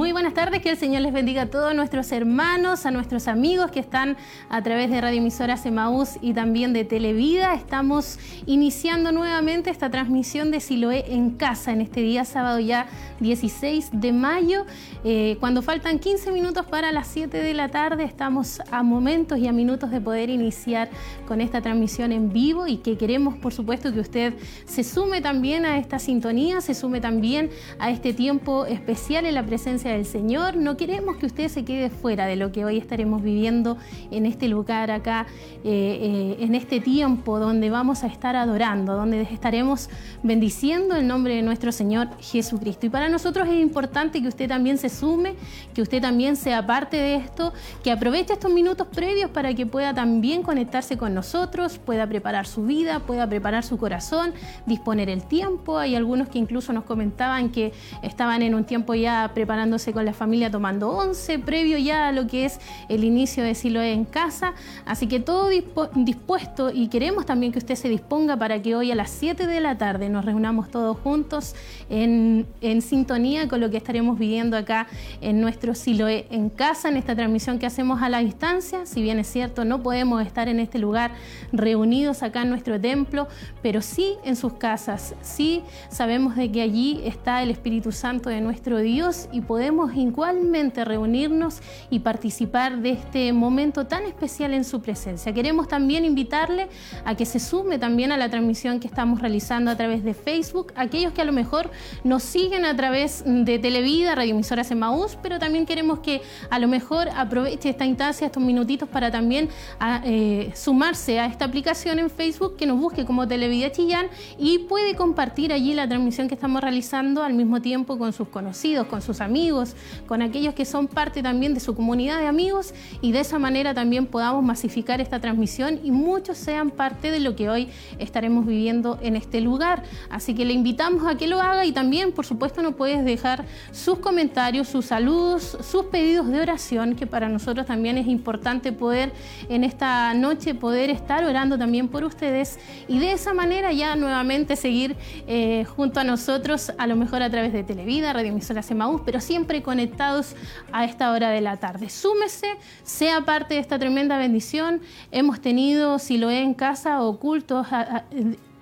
Muy buenas tardes, que el Señor les bendiga a todos nuestros hermanos, a nuestros amigos que están a través de Radio Emisora Semaús y también de Televida. Estamos iniciando nuevamente esta transmisión de Siloé en casa en este día sábado ya 16 de mayo. Eh, cuando faltan 15 minutos para las 7 de la tarde, estamos a momentos y a minutos de poder iniciar con esta transmisión en vivo y que queremos, por supuesto, que usted se sume también a esta sintonía, se sume también a este tiempo especial en la presencia del Señor. No queremos que usted se quede fuera de lo que hoy estaremos viviendo en este lugar acá, eh, eh, en este tiempo donde vamos a estar adorando, donde estaremos bendiciendo el nombre de nuestro Señor Jesucristo. Y para nosotros es importante que usted también se sume, que usted también sea parte de esto, que aproveche estos minutos previos para que pueda también conectarse con nosotros, pueda preparar su vida, pueda preparar su corazón, disponer el tiempo. Hay algunos que incluso nos comentaban que estaban en un tiempo ya con la familia tomando once, previo ya a lo que es el inicio de Siloé en casa. Así que todo dispuesto y queremos también que usted se disponga para que hoy a las 7 de la tarde nos reunamos todos juntos en, en sintonía con lo que estaremos viviendo acá en nuestro Siloé en casa, en esta transmisión que hacemos a la distancia. Si bien es cierto, no podemos estar en este lugar reunidos acá en nuestro templo, pero sí en sus casas. Sí sabemos de que allí está el Espíritu Santo de nuestro Dios y podemos igualmente reunirnos y participar de este momento tan especial en su presencia. Queremos también invitarle a que se sume también a la transmisión que estamos realizando a través de Facebook, aquellos que a lo mejor nos siguen a través de Televida, Radioemisoras Emaús, pero también queremos que a lo mejor aproveche esta instancia, estos minutitos para también eh, sumarse a esta aplicación en Facebook, que nos busque como Televida Chillán y puede compartir allí la transmisión que estamos realizando al mismo tiempo con sus conocidos, con sus amigos con aquellos que son parte también de su comunidad de amigos y de esa manera también podamos masificar esta transmisión y muchos sean parte de lo que hoy estaremos viviendo en este lugar. Así que le invitamos a que lo haga y también, por supuesto, no puedes dejar sus comentarios, sus saludos, sus pedidos de oración, que para nosotros también es importante poder en esta noche poder estar orando también por ustedes y de esa manera ya nuevamente seguir eh, junto a nosotros, a lo mejor a través de Televida, Radio Emisora Semaús, pero siempre conectados a esta hora de la tarde. Súmese, sea parte de esta tremenda bendición. Hemos tenido, si lo he en casa, ocultos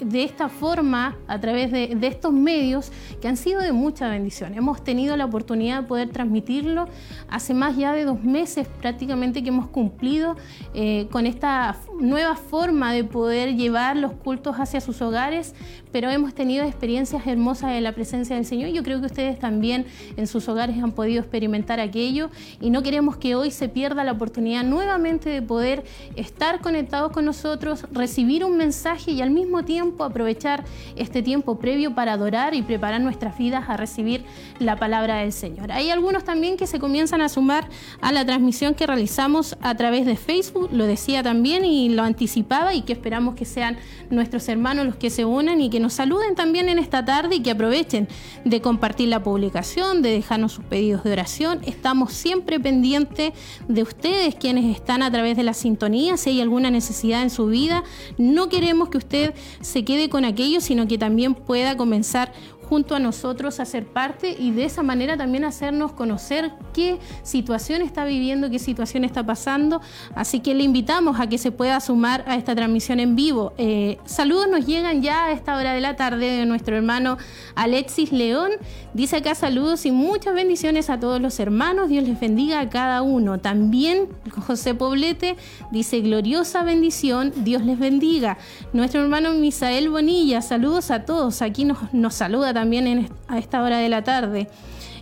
de esta forma, a través de, estos medios que han sido de mucha bendición. Hemos tenido la oportunidad de poder transmitirlo hace más ya de dos meses prácticamente que hemos cumplido eh, con esta nueva forma de poder llevar los cultos hacia sus hogares, pero hemos tenido experiencias hermosas de la presencia del Señor. Yo creo que ustedes también en sus hogares han podido experimentar aquello y no queremos que hoy se pierda la oportunidad nuevamente de poder estar conectados con nosotros, recibir un mensaje y al mismo tiempo aprovechar este tiempo previo para adorar y preparar nuestras vidas a recibir la palabra del Señor. Hay algunos también que se comienzan a sumar a la transmisión que realizamos a través de Facebook, lo decía también y lo anticipaba y que esperamos que sean nuestros hermanos los que se unan y que nos saluden también en esta tarde y que aprovechen de compartir la publicación, de dejarnos sus pedidos de oración. Estamos siempre pendientes de ustedes quienes están a través de la sintonía, si hay alguna necesidad en su vida. No queremos que usted se quede con aquello, sino que también pueda comenzar junto a nosotros a ser parte y de esa manera también hacernos conocer qué situación está viviendo, qué situación está pasando. Así que le invitamos a que se pueda sumar a esta transmisión en vivo. Eh, saludos nos llegan ya a esta hora de la tarde de nuestro hermano Alexis León. Dice acá saludos y muchas bendiciones a todos los hermanos. Dios les bendiga a cada uno. También José Poblete dice gloriosa bendición. Dios les bendiga. Nuestro hermano Misael Bonilla, saludos a todos. Aquí nos, nos saluda también a esta hora de la tarde.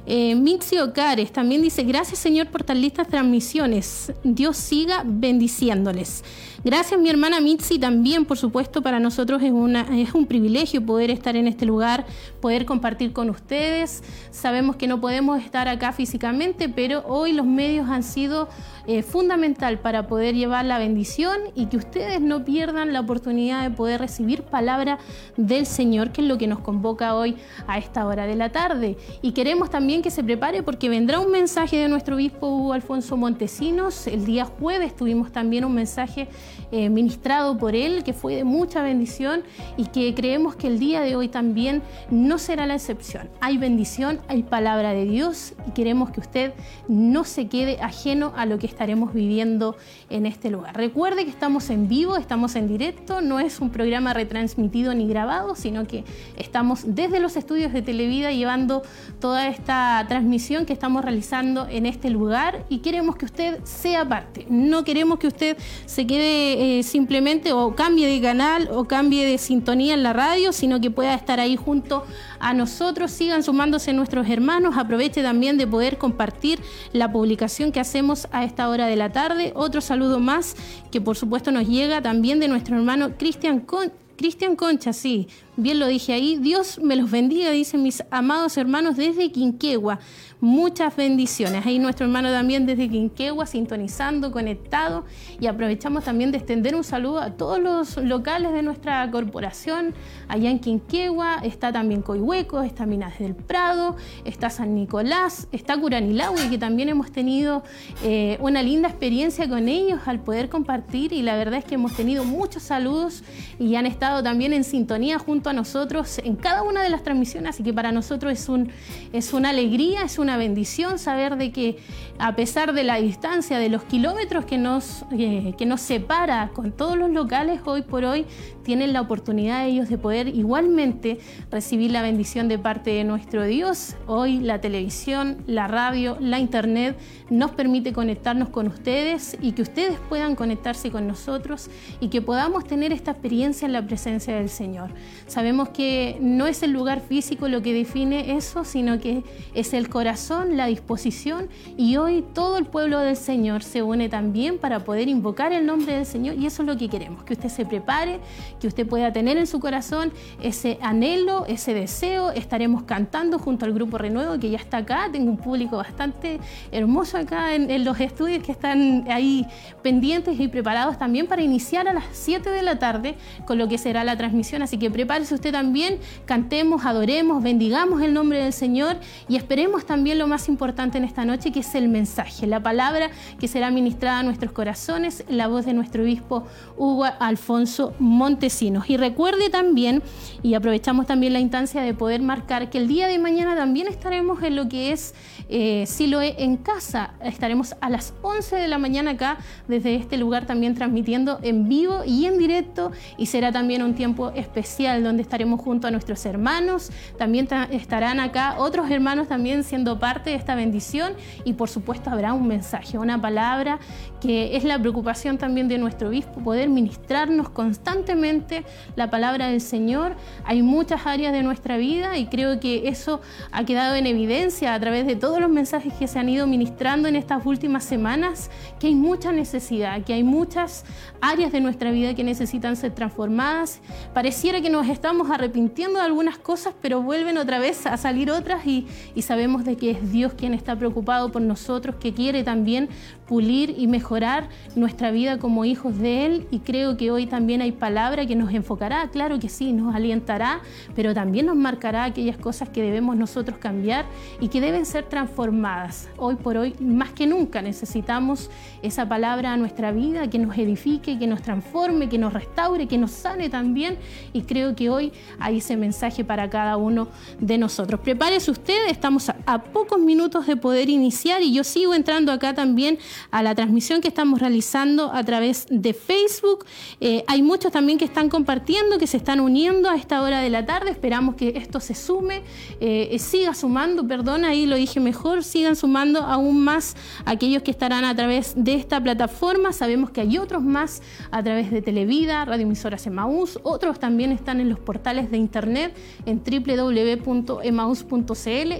Eh, Mitzi Ocares también dice, gracias Señor por tan listas transmisiones. Dios siga bendiciéndoles. Gracias mi hermana Mitzi, también por supuesto para nosotros es, una, es un privilegio poder estar en este lugar, poder compartir con ustedes. Sabemos que no podemos estar acá físicamente, pero hoy los medios han sido eh, fundamental para poder llevar la bendición y que ustedes no pierdan la oportunidad de poder recibir palabra del Señor, que es lo que nos convoca hoy a esta hora de la tarde. Y queremos también que se prepare porque vendrá un mensaje de nuestro obispo Hugo Alfonso Montesinos. El día jueves tuvimos también un mensaje eh, ministrado por él que fue de mucha bendición y que creemos que el día de hoy también no será la excepción. Hay bendición, hay palabra de Dios y queremos que usted no se quede ajeno a lo que estaremos viviendo en este lugar. Recuerde que estamos en vivo, estamos en directo, no es un programa retransmitido ni grabado, sino que estamos desde los estudios de Televida llevando toda esta transmisión que estamos realizando en este lugar y queremos que usted sea parte. No queremos que usted se quede eh, simplemente o cambie de canal o cambie de sintonía en la radio, sino que pueda estar ahí junto a nosotros. Sigan sumándose nuestros hermanos. Aproveche también de poder compartir la publicación que hacemos a esta hora de la tarde. Otro saludo más que por supuesto nos llega también de nuestro hermano Cristian Con Cristian Concha, sí, bien lo dije ahí. Dios me los bendiga, dicen mis amados hermanos desde Quinquegua. Muchas bendiciones. Ahí nuestro hermano también desde Quinquegua, sintonizando, conectado. Y aprovechamos también de extender un saludo a todos los locales de nuestra corporación. Allá en Quinquegua está también Coihueco, está Minas del Prado, está San Nicolás, está Curanilahue, que también hemos tenido eh, una linda experiencia con ellos al poder compartir. Y la verdad es que hemos tenido muchos saludos y han estado también en sintonía junto a nosotros en cada una de las transmisiones. Así que para nosotros es, un, es una alegría, es una bendición saber de que a pesar de la distancia, de los kilómetros que nos, eh, que nos separa con todos los locales, hoy por hoy tienen la oportunidad ellos de poder igualmente recibir la bendición de parte de nuestro Dios. Hoy la televisión, la radio, la internet nos permite conectarnos con ustedes y que ustedes puedan conectarse con nosotros y que podamos tener esta experiencia en la presencia del Señor. Sabemos que no es el lugar físico lo que define eso, sino que es el corazón, la disposición y hoy todo el pueblo del Señor se une también para poder invocar el nombre del Señor y eso es lo que queremos, que usted se prepare, que usted pueda tener en su corazón ese anhelo, ese deseo. Estaremos cantando junto al grupo Renuevo que ya está acá. Tengo un público bastante hermoso acá en, los estudios que están ahí pendientes y preparados también para iniciar a las 7 de la tarde con lo que será la transmisión. Así que prepárese usted también, cantemos, adoremos, bendigamos el nombre del Señor y esperemos también lo más importante en esta noche que es el mensaje, la palabra que será ministrada a nuestros corazones, la voz de nuestro obispo Hugo Alfonso Monte y recuerde también, y aprovechamos también la instancia de poder marcar que el día de mañana también estaremos en lo que es eh, Siloe en casa. Estaremos a las 11 de la mañana acá desde este lugar también transmitiendo en vivo y en directo y será también un tiempo especial donde estaremos junto a nuestros hermanos. También estarán acá otros hermanos también siendo parte de esta bendición y por supuesto habrá un mensaje, una palabra que es la preocupación también de nuestro obispo, poder ministrarnos constantemente la palabra del Señor. Hay muchas áreas de nuestra vida y creo que eso ha quedado en evidencia a través de todos los mensajes que se han ido ministrando en estas últimas semanas, que hay mucha necesidad, que hay muchas áreas de nuestra vida que necesitan ser transformadas. Pareciera que nos estamos arrepintiendo de algunas cosas, pero vuelven otra vez a salir otras y, y sabemos de que es Dios quien está preocupado por nosotros, que quiere también pulir y mejorar nuestra vida como hijos de Él y creo que hoy también hay palabra que nos enfocará, claro que sí, nos alientará, pero también nos marcará aquellas cosas que debemos nosotros cambiar y que deben ser transformadas. Hoy por hoy, más que nunca, necesitamos esa palabra a nuestra vida que nos edifique, que nos transforme, que nos restaure, que nos sane también y creo que hoy hay ese mensaje para cada uno de nosotros. Prepárese usted, estamos a, pocos minutos de poder iniciar y yo sigo entrando acá también a la transmisión que estamos realizando a través de Facebook. Eh, hay muchos también que están compartiendo, que se están uniendo a esta hora de la tarde. Esperamos que esto se sume, eh, eh, siga sumando, perdón, ahí lo dije mejor, sigan sumando aún más aquellos que estarán a través de esta plataforma. Sabemos que hay otros más a través de Televida, Radio Emisoras Emaús, otros también están en los portales de internet en www.emaus.cl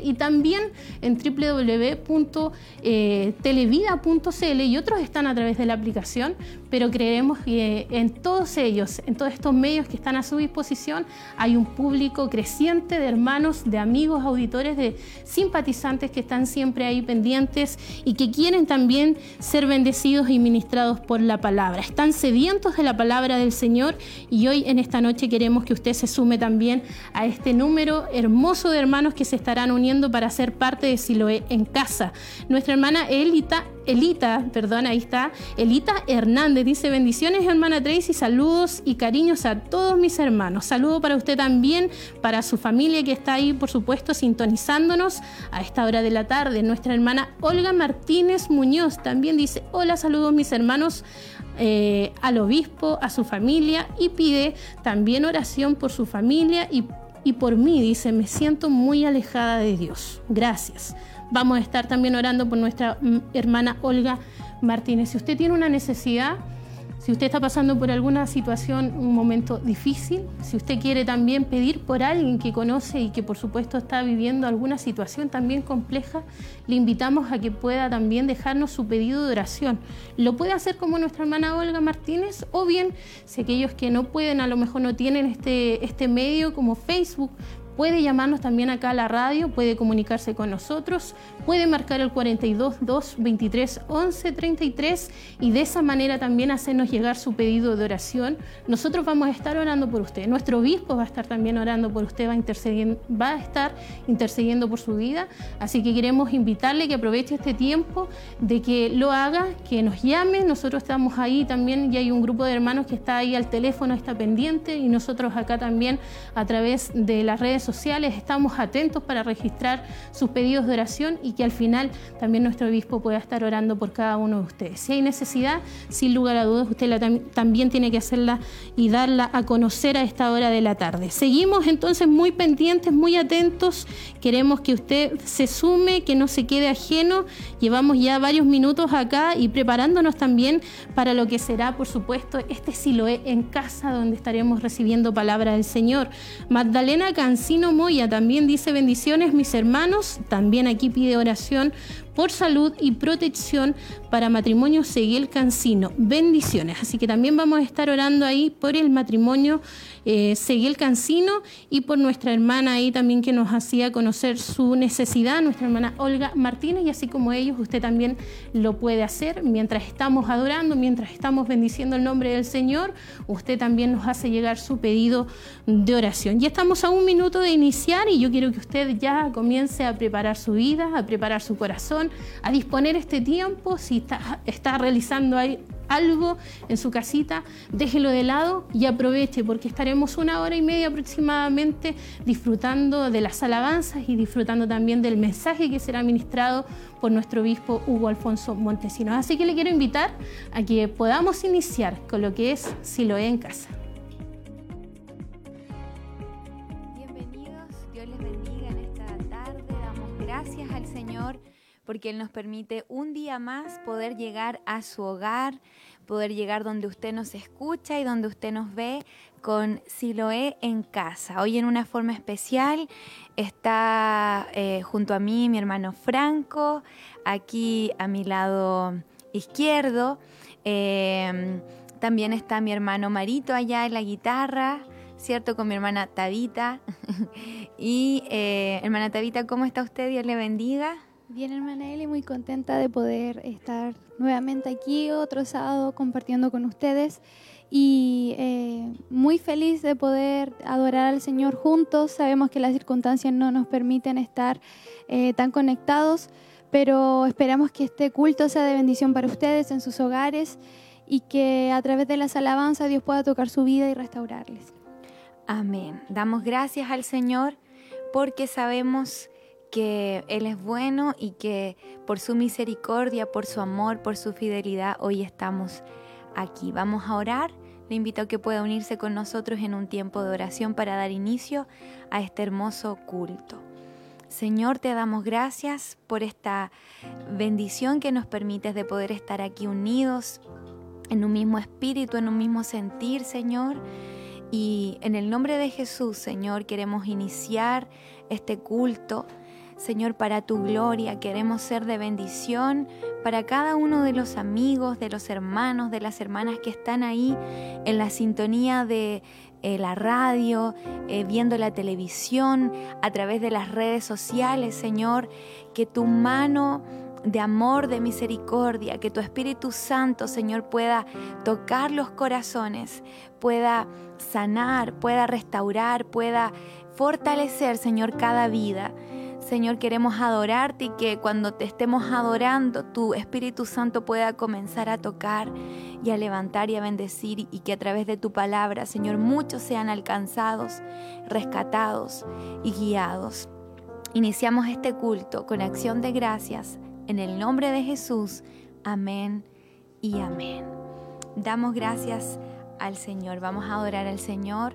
y también en www.televida.cl siloe.cl y otros están a través de la aplicación, pero creemos que en todos ellos, en todos estos medios que están a su disposición, hay un público creciente de hermanos, de amigos, auditores, de simpatizantes que están siempre ahí pendientes y que quieren también ser bendecidos y ministrados por la palabra. Están sedientos de la palabra del Señor y hoy en esta noche queremos que usted se sume también a este número hermoso de hermanos que se estarán uniendo para ser parte de Siloé en casa. Nuestra hermana Elita, Elita, perdón, ahí está, Elita Hernández dice bendiciones hermana Tracy, saludos y cariños a todos mis hermanos. Saludo para usted también, para su familia que está ahí, por supuesto, sintonizándonos a esta hora de la tarde. Nuestra hermana Olga Martínez Muñoz también dice, hola, saludos mis hermanos. Eh, al obispo, a su familia y pide también oración por su familia y, y por mí. Dice, me siento muy alejada de Dios. Gracias. Vamos a estar también orando por nuestra mm, hermana Olga Martínez. Si usted tiene una necesidad, si usted está pasando por alguna situación, un momento difícil, si usted quiere también pedir por alguien que conoce y que por supuesto está viviendo alguna situación también compleja, le invitamos a que pueda también dejarnos su pedido de oración. Lo puede hacer como nuestra hermana Olga Martínez o bien si aquellos que no pueden, a lo mejor no tienen este, este medio como Facebook, Puede llamarnos también acá a la radio, puede comunicarse con nosotros, puede marcar el 42 2 23 11 33 y de esa manera también hacernos llegar su pedido de oración. Nosotros vamos a estar orando por usted. Nuestro obispo va a estar también orando por usted, va a, estar intercediendo por su vida. Así que queremos invitarle que aproveche este tiempo, de que lo haga, que nos llame. Nosotros estamos ahí también y hay un grupo de hermanos que está ahí al teléfono, está pendiente y nosotros acá también a través de las redes sociales, estamos atentos para registrar sus pedidos de oración y que al final también nuestro obispo pueda estar orando por cada uno de ustedes. Si hay necesidad, sin lugar a dudas, usted también tiene que hacerla y darla a conocer a esta hora de la tarde. Seguimos entonces muy pendientes, muy atentos. Queremos que usted se sume, que no se quede ajeno. Llevamos ya varios minutos acá y preparándonos también para lo que será, por supuesto, este Siloé en casa donde estaremos recibiendo palabra del Señor. Magdalena Cancino Moya también dice bendiciones mis hermanos, también aquí pide oración por salud y protección para matrimonio Seguiel Cancino. Bendiciones. Así que también vamos a estar orando ahí por el matrimonio eh, Seguiel Cancino y por nuestra hermana ahí también que nos hacía conocer su necesidad, nuestra hermana Olga Martínez, y así como ellos, usted también lo puede hacer mientras estamos adorando, mientras estamos bendiciendo el nombre del Señor, usted también nos hace llegar su pedido de oración. Ya estamos a un minuto de iniciar y yo quiero que usted ya comience a preparar su vida, a preparar su corazón a disponer este tiempo. Si está, realizando algo en su casita, déjelo de lado y aproveche porque estaremos una hora y media aproximadamente disfrutando de las alabanzas y disfrutando también del mensaje que será ministrado por nuestro obispo Hugo Alfonso Montesinos. Así que le quiero invitar a que podamos iniciar con lo que es Siloé en casa. Bienvenidos, Dios les bendiga en esta tarde, damos gracias al Señor porque Él nos permite un día más poder llegar a su hogar, poder llegar donde usted nos escucha y donde usted nos ve con Siloé en casa. Hoy en una forma especial está eh, junto a mí mi hermano Franco, aquí a mi lado izquierdo. Em, también está mi hermano Marito allá en la guitarra, ¿cierto? Con mi hermana Tabita. y eh, hermana Tabita, ¿cómo está usted? Dios le bendiga. Bien, hermana Eli, muy contenta de poder estar nuevamente aquí otro sábado compartiendo con ustedes y eh, muy feliz de poder adorar al Señor juntos. Sabemos que las circunstancias no nos permiten estar eh, tan conectados, pero esperamos que este culto sea de bendición para ustedes en sus hogares y que a través de las alabanzas Dios pueda tocar su vida y restaurarles. Amén. Damos gracias al Señor porque sabemos que Él es bueno y que por su misericordia, por su amor, por su fidelidad, hoy estamos aquí. Vamos a orar. Le invito a que pueda unirse con nosotros en un tiempo de oración para dar inicio a este hermoso culto. Señor, te damos gracias por esta bendición que nos permites de poder estar aquí unidos en un mismo espíritu, en un mismo sentir, Señor. Y en el nombre de Jesús, Señor, queremos iniciar este culto Señor, para tu gloria. Queremos ser de bendición para cada uno de los amigos, de los hermanos, de las hermanas que están ahí en la sintonía de eh, la radio, eh, viendo la televisión, a través de las redes sociales, Señor, que tu mano de amor, de misericordia, que tu Espíritu Santo, Señor, pueda tocar los corazones, pueda sanar, pueda restaurar, pueda fortalecer, Señor, cada vida. Señor, queremos adorarte y que cuando te estemos adorando, tu Espíritu Santo pueda comenzar a tocar y a levantar y a bendecir y que a través de tu palabra, Señor, muchos sean alcanzados, rescatados y guiados. Iniciamos este culto con acción de gracias en el nombre de Jesús. Amén y amén. Damos gracias al Señor. Vamos a adorar al Señor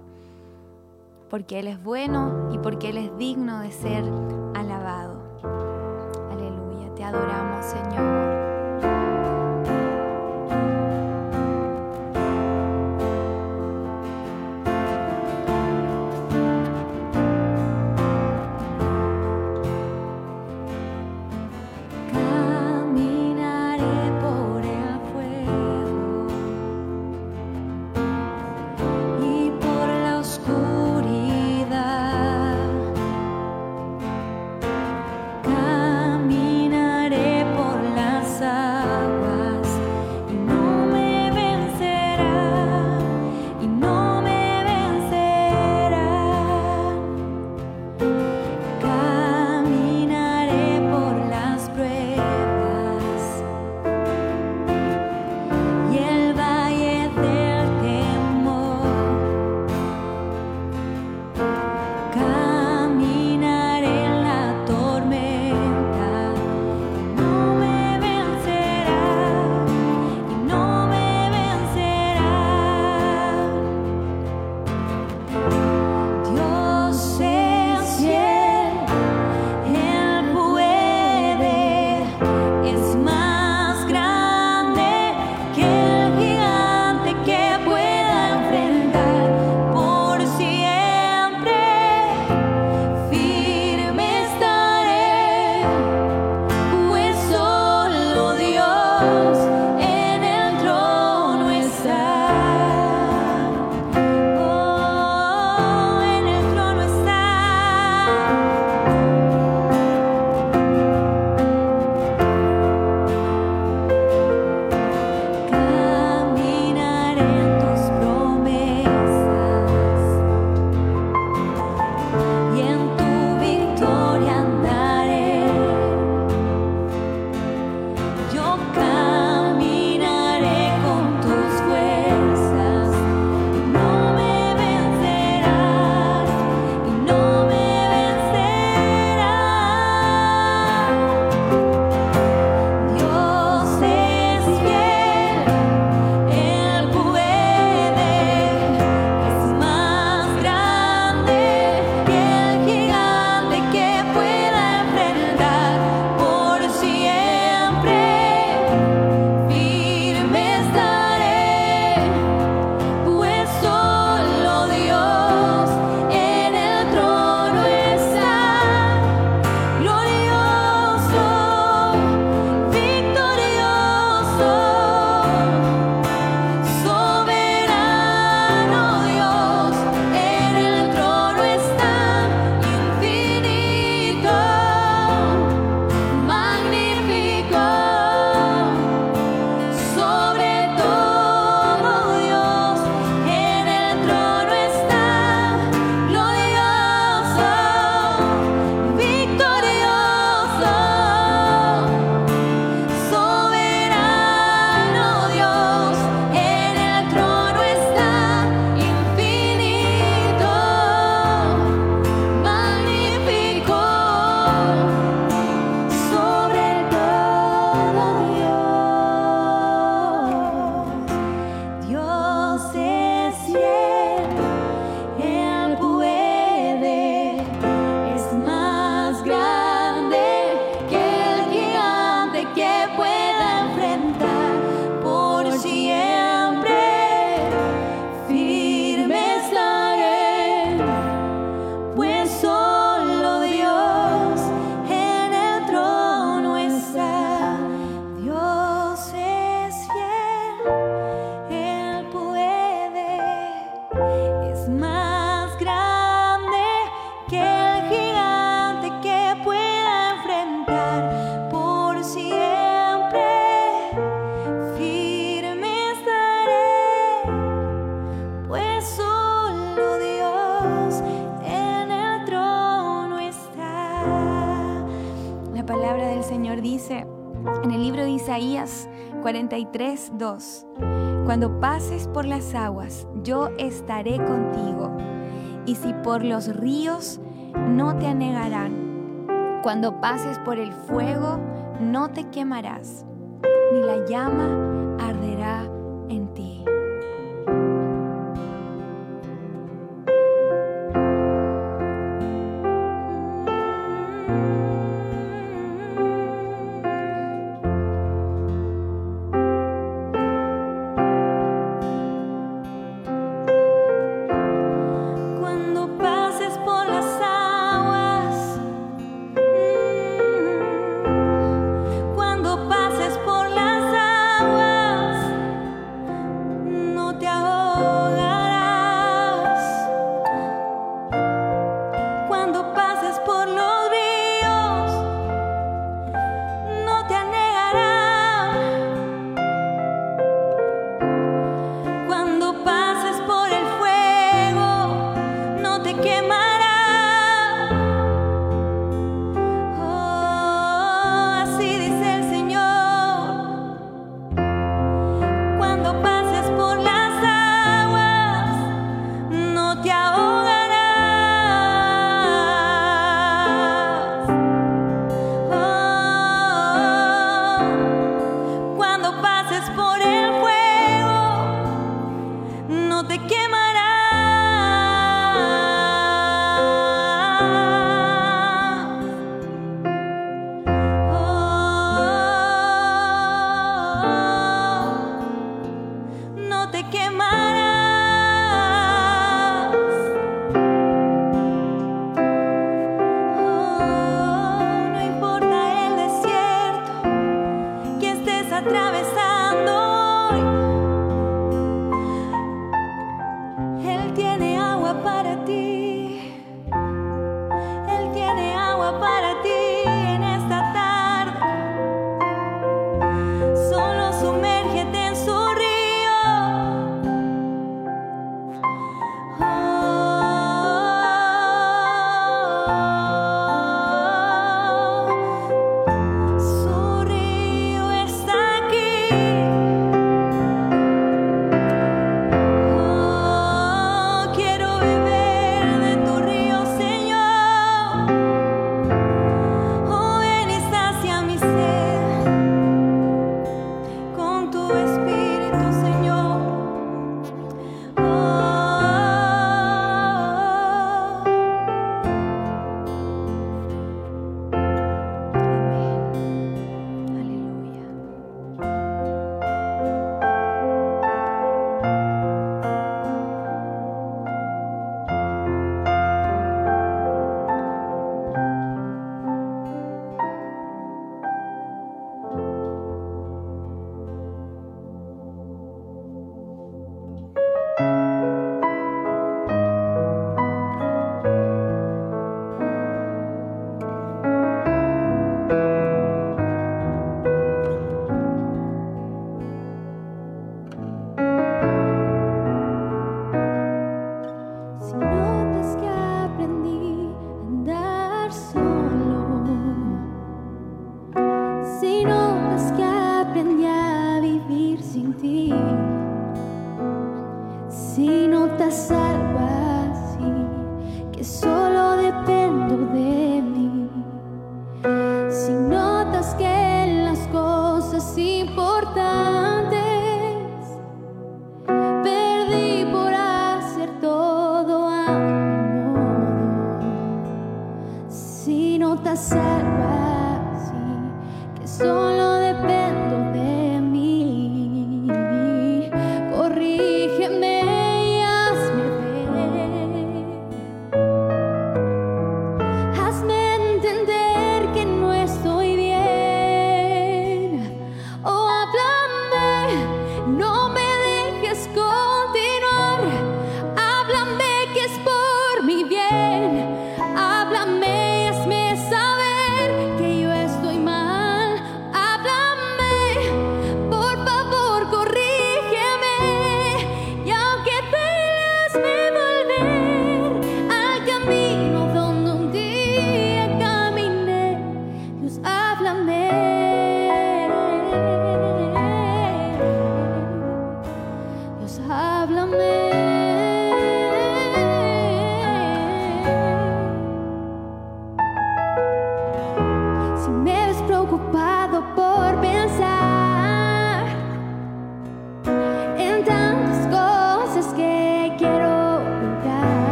porque Él es bueno y porque Él es digno de ser alabado. Aleluya, te adoramos Señor. 43, 2. Cuando pases por las aguas, yo estaré contigo. Y si por los ríos, no te anegarán. Cuando pases por el fuego, no te quemarás, ni la llama arderá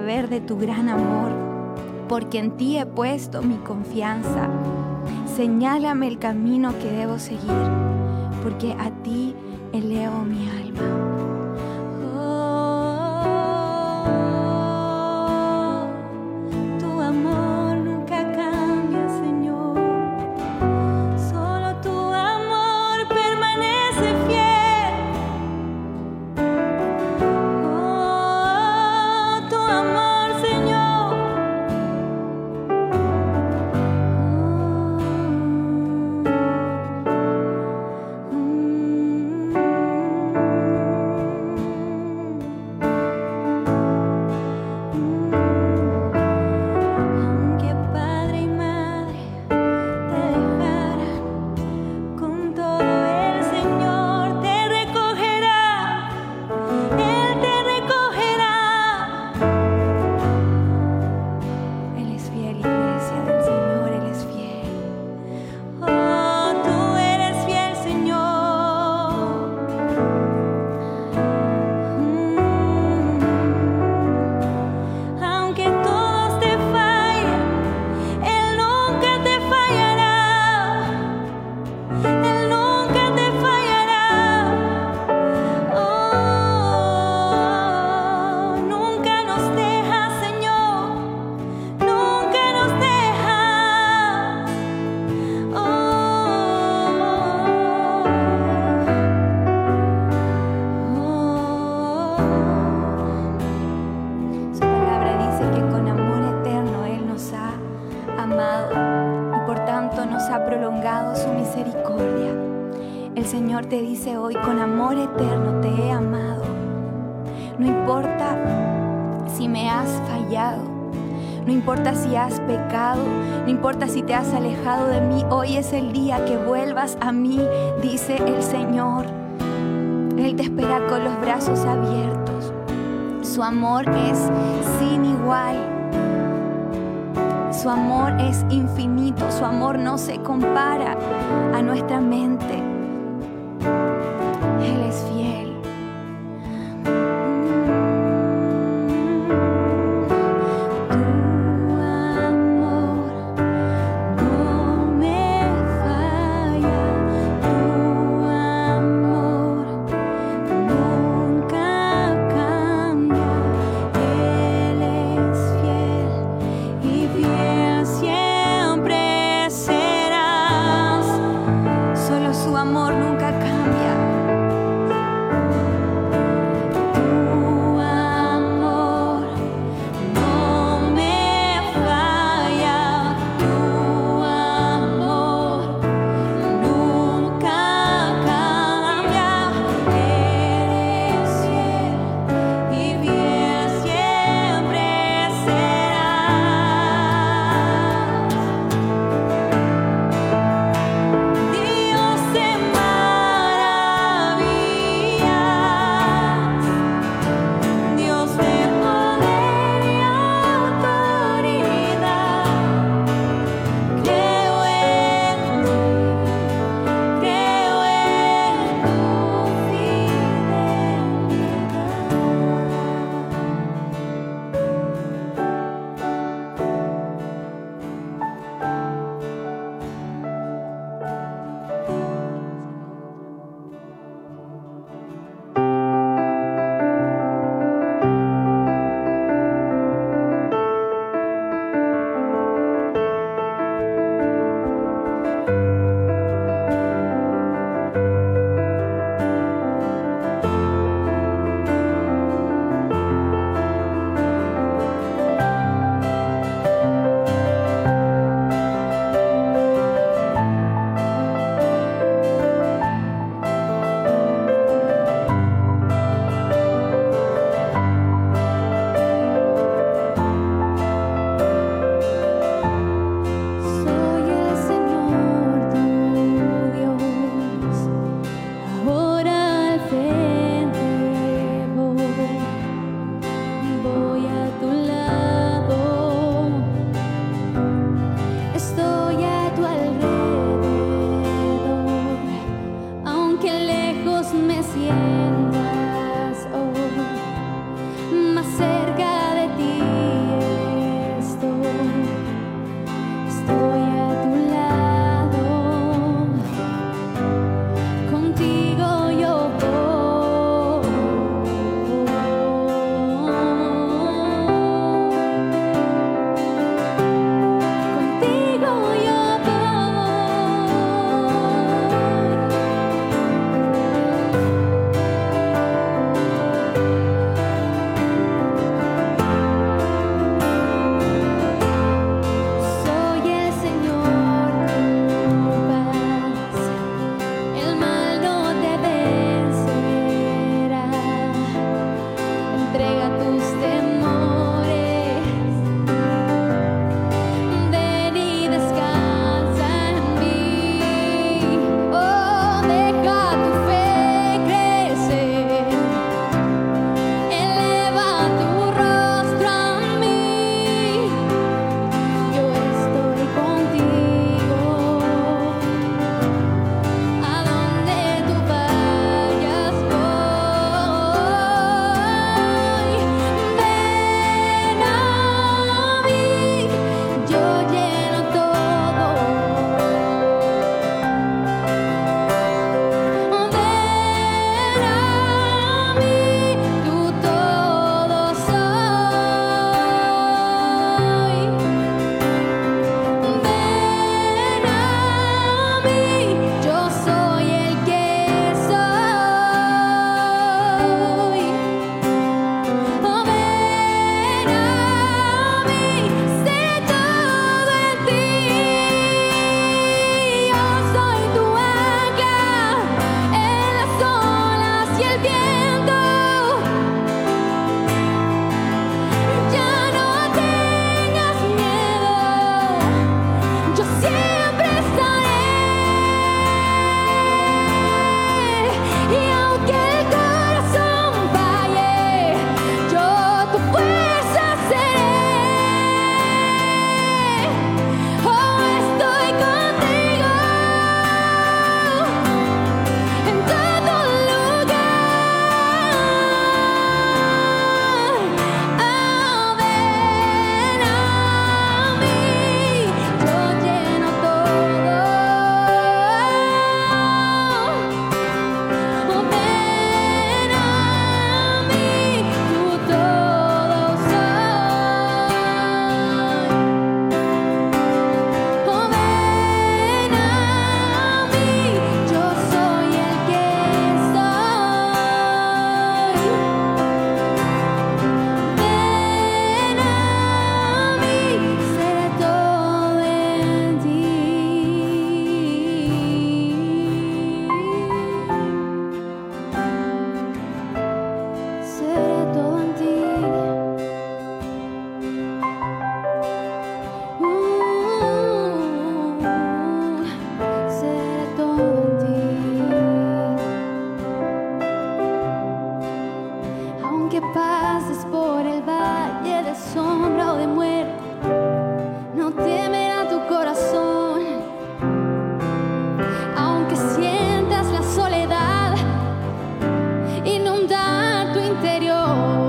saber de tu gran amor, porque en ti he puesto mi confianza. Señálame el camino que debo seguir, porque a te has alejado de mí, hoy es el día que vuelvas a mí, dice el Señor. Él te espera con los brazos abiertos. Su amor es sin igual. Su amor es infinito, su amor no se compara a nuestra mente. interior.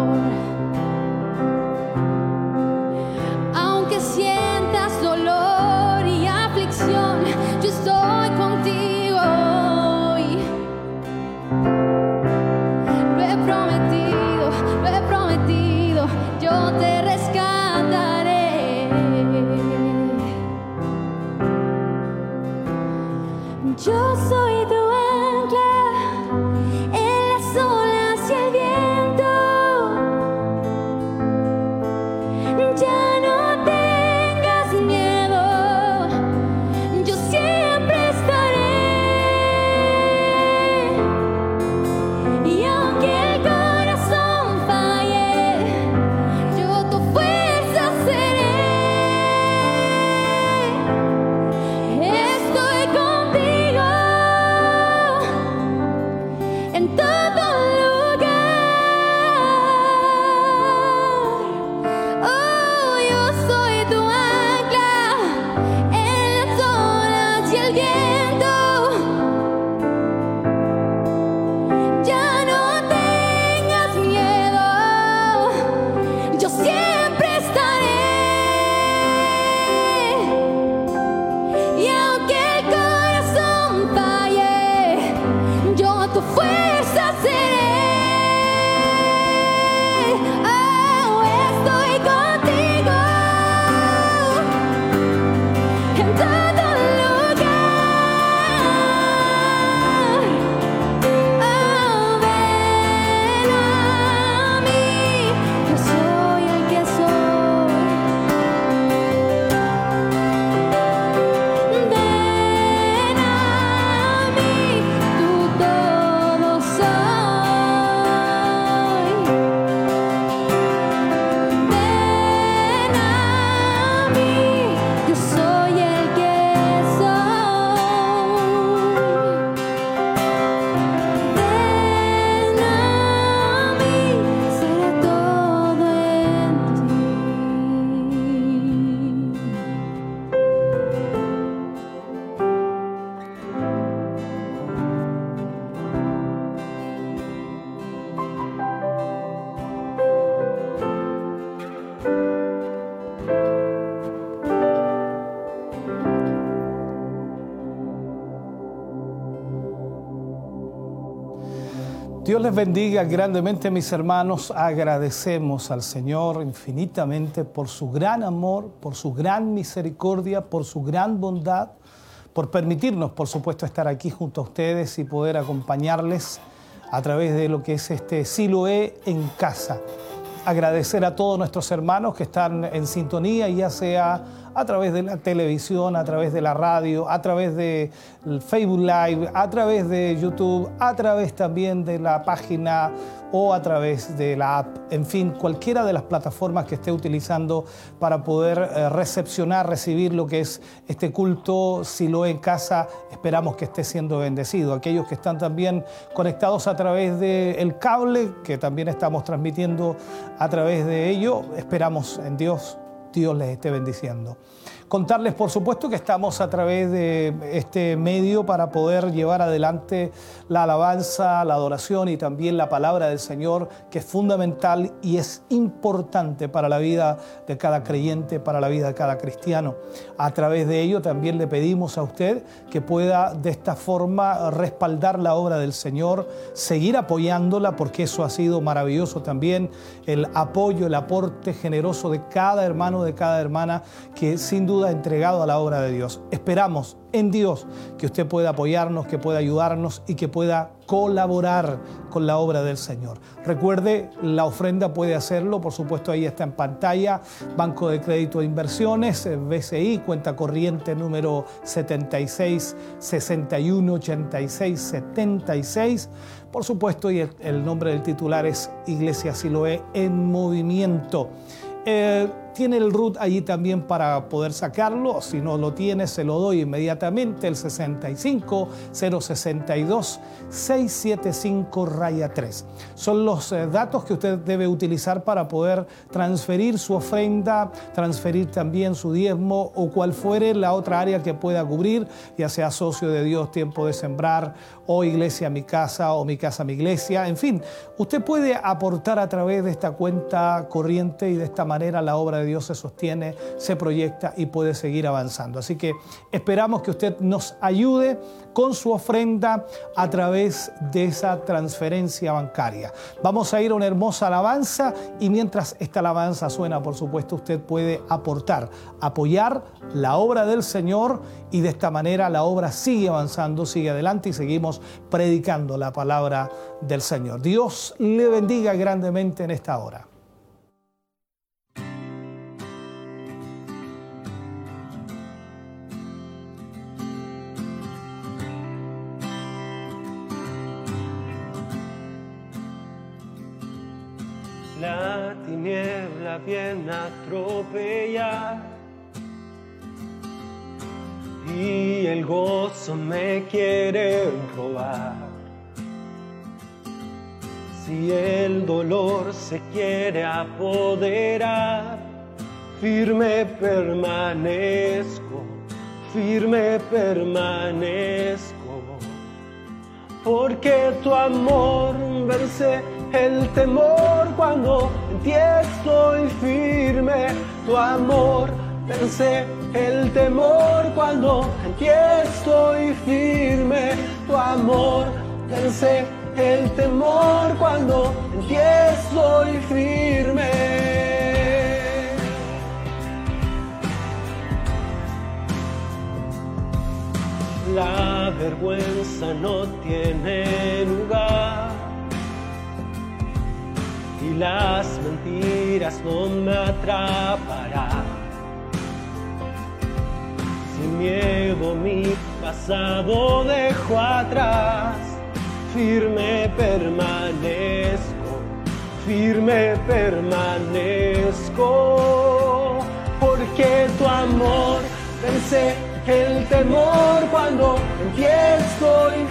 Dios les bendiga grandemente mis hermanos. Agradecemos al Señor infinitamente por su gran amor, por su gran misericordia, por su gran bondad, por permitirnos, por supuesto, estar aquí junto a ustedes y poder acompañarles a través de lo que es este Siloé en casa. Agradecer a todos nuestros hermanos que están en sintonía, ya sea a través de la televisión, a través de la radio, a través de Facebook Live, a través de YouTube, a través también de la página o a través de la app, en fin, cualquiera de las plataformas que esté utilizando para poder eh, recepcionar, recibir lo que es este culto, si lo en casa, esperamos que esté siendo bendecido. Aquellos que están también conectados a través del cable, que también estamos transmitiendo a través de ello, esperamos en Dios Dios les esté bendiciendo. Contarles, por supuesto, que estamos a través de este medio para poder llevar adelante la alabanza, la adoración y también la palabra del Señor, que es fundamental y es importante para la vida de cada creyente, para la vida de cada cristiano. A través de ello también le pedimos a usted que pueda de esta forma respaldar la obra del Señor, seguir apoyándola, porque eso ha sido maravilloso también, el apoyo, el aporte generoso de cada hermano, de cada hermana, que sin duda entregado a la obra de Dios. Esperamos en Dios que usted pueda apoyarnos, que pueda ayudarnos y que pueda colaborar con la obra del Señor. Recuerde, la ofrenda puede hacerlo, por supuesto ahí está en pantalla, Banco de Crédito de Inversiones, eh, BCI, cuenta corriente número 76 61 86 76. Por supuesto, y el, nombre del titular es Iglesia Siloé en Movimiento. Eh, tiene el root allí también para poder sacarlo. Si no lo tiene, se lo doy inmediatamente. El 65 062 675 raya 3. Son los eh, datos que usted debe utilizar para poder transferir su ofrenda, transferir también su diezmo o cual fuere la otra área que pueda cubrir, ya sea socio de Dios, tiempo de sembrar o iglesia mi casa o mi casa mi iglesia. En fin, usted puede aportar a través de esta cuenta corriente y de esta manera la obra de Dios se sostiene, se proyecta y puede seguir avanzando. Así que esperamos que usted nos ayude con su ofrenda a través de esa transferencia bancaria. Vamos a ir a una hermosa alabanza y mientras esta alabanza suena, por supuesto, usted puede aportar, apoyar la obra del Señor y de esta manera la obra sigue avanzando, sigue adelante y seguimos predicando la palabra del Señor. Dios le bendiga grandemente en esta hora. Viene a atropellar y el gozo me quiere robar. Si el dolor se quiere apoderar, firme permanezco, firme permanezco, porque tu amor vence el temor cuando en ti estoy firme, tu amor. Vence el temor cuando en ti estoy firme, tu amor. Vence el temor cuando en ti estoy firme. La vergüenza no tiene lugar las mentiras no me atraparán. Sin miedo mi pasado dejo atrás, firme permanezco, firme permanezco, porque tu amor vence el temor cuando en ti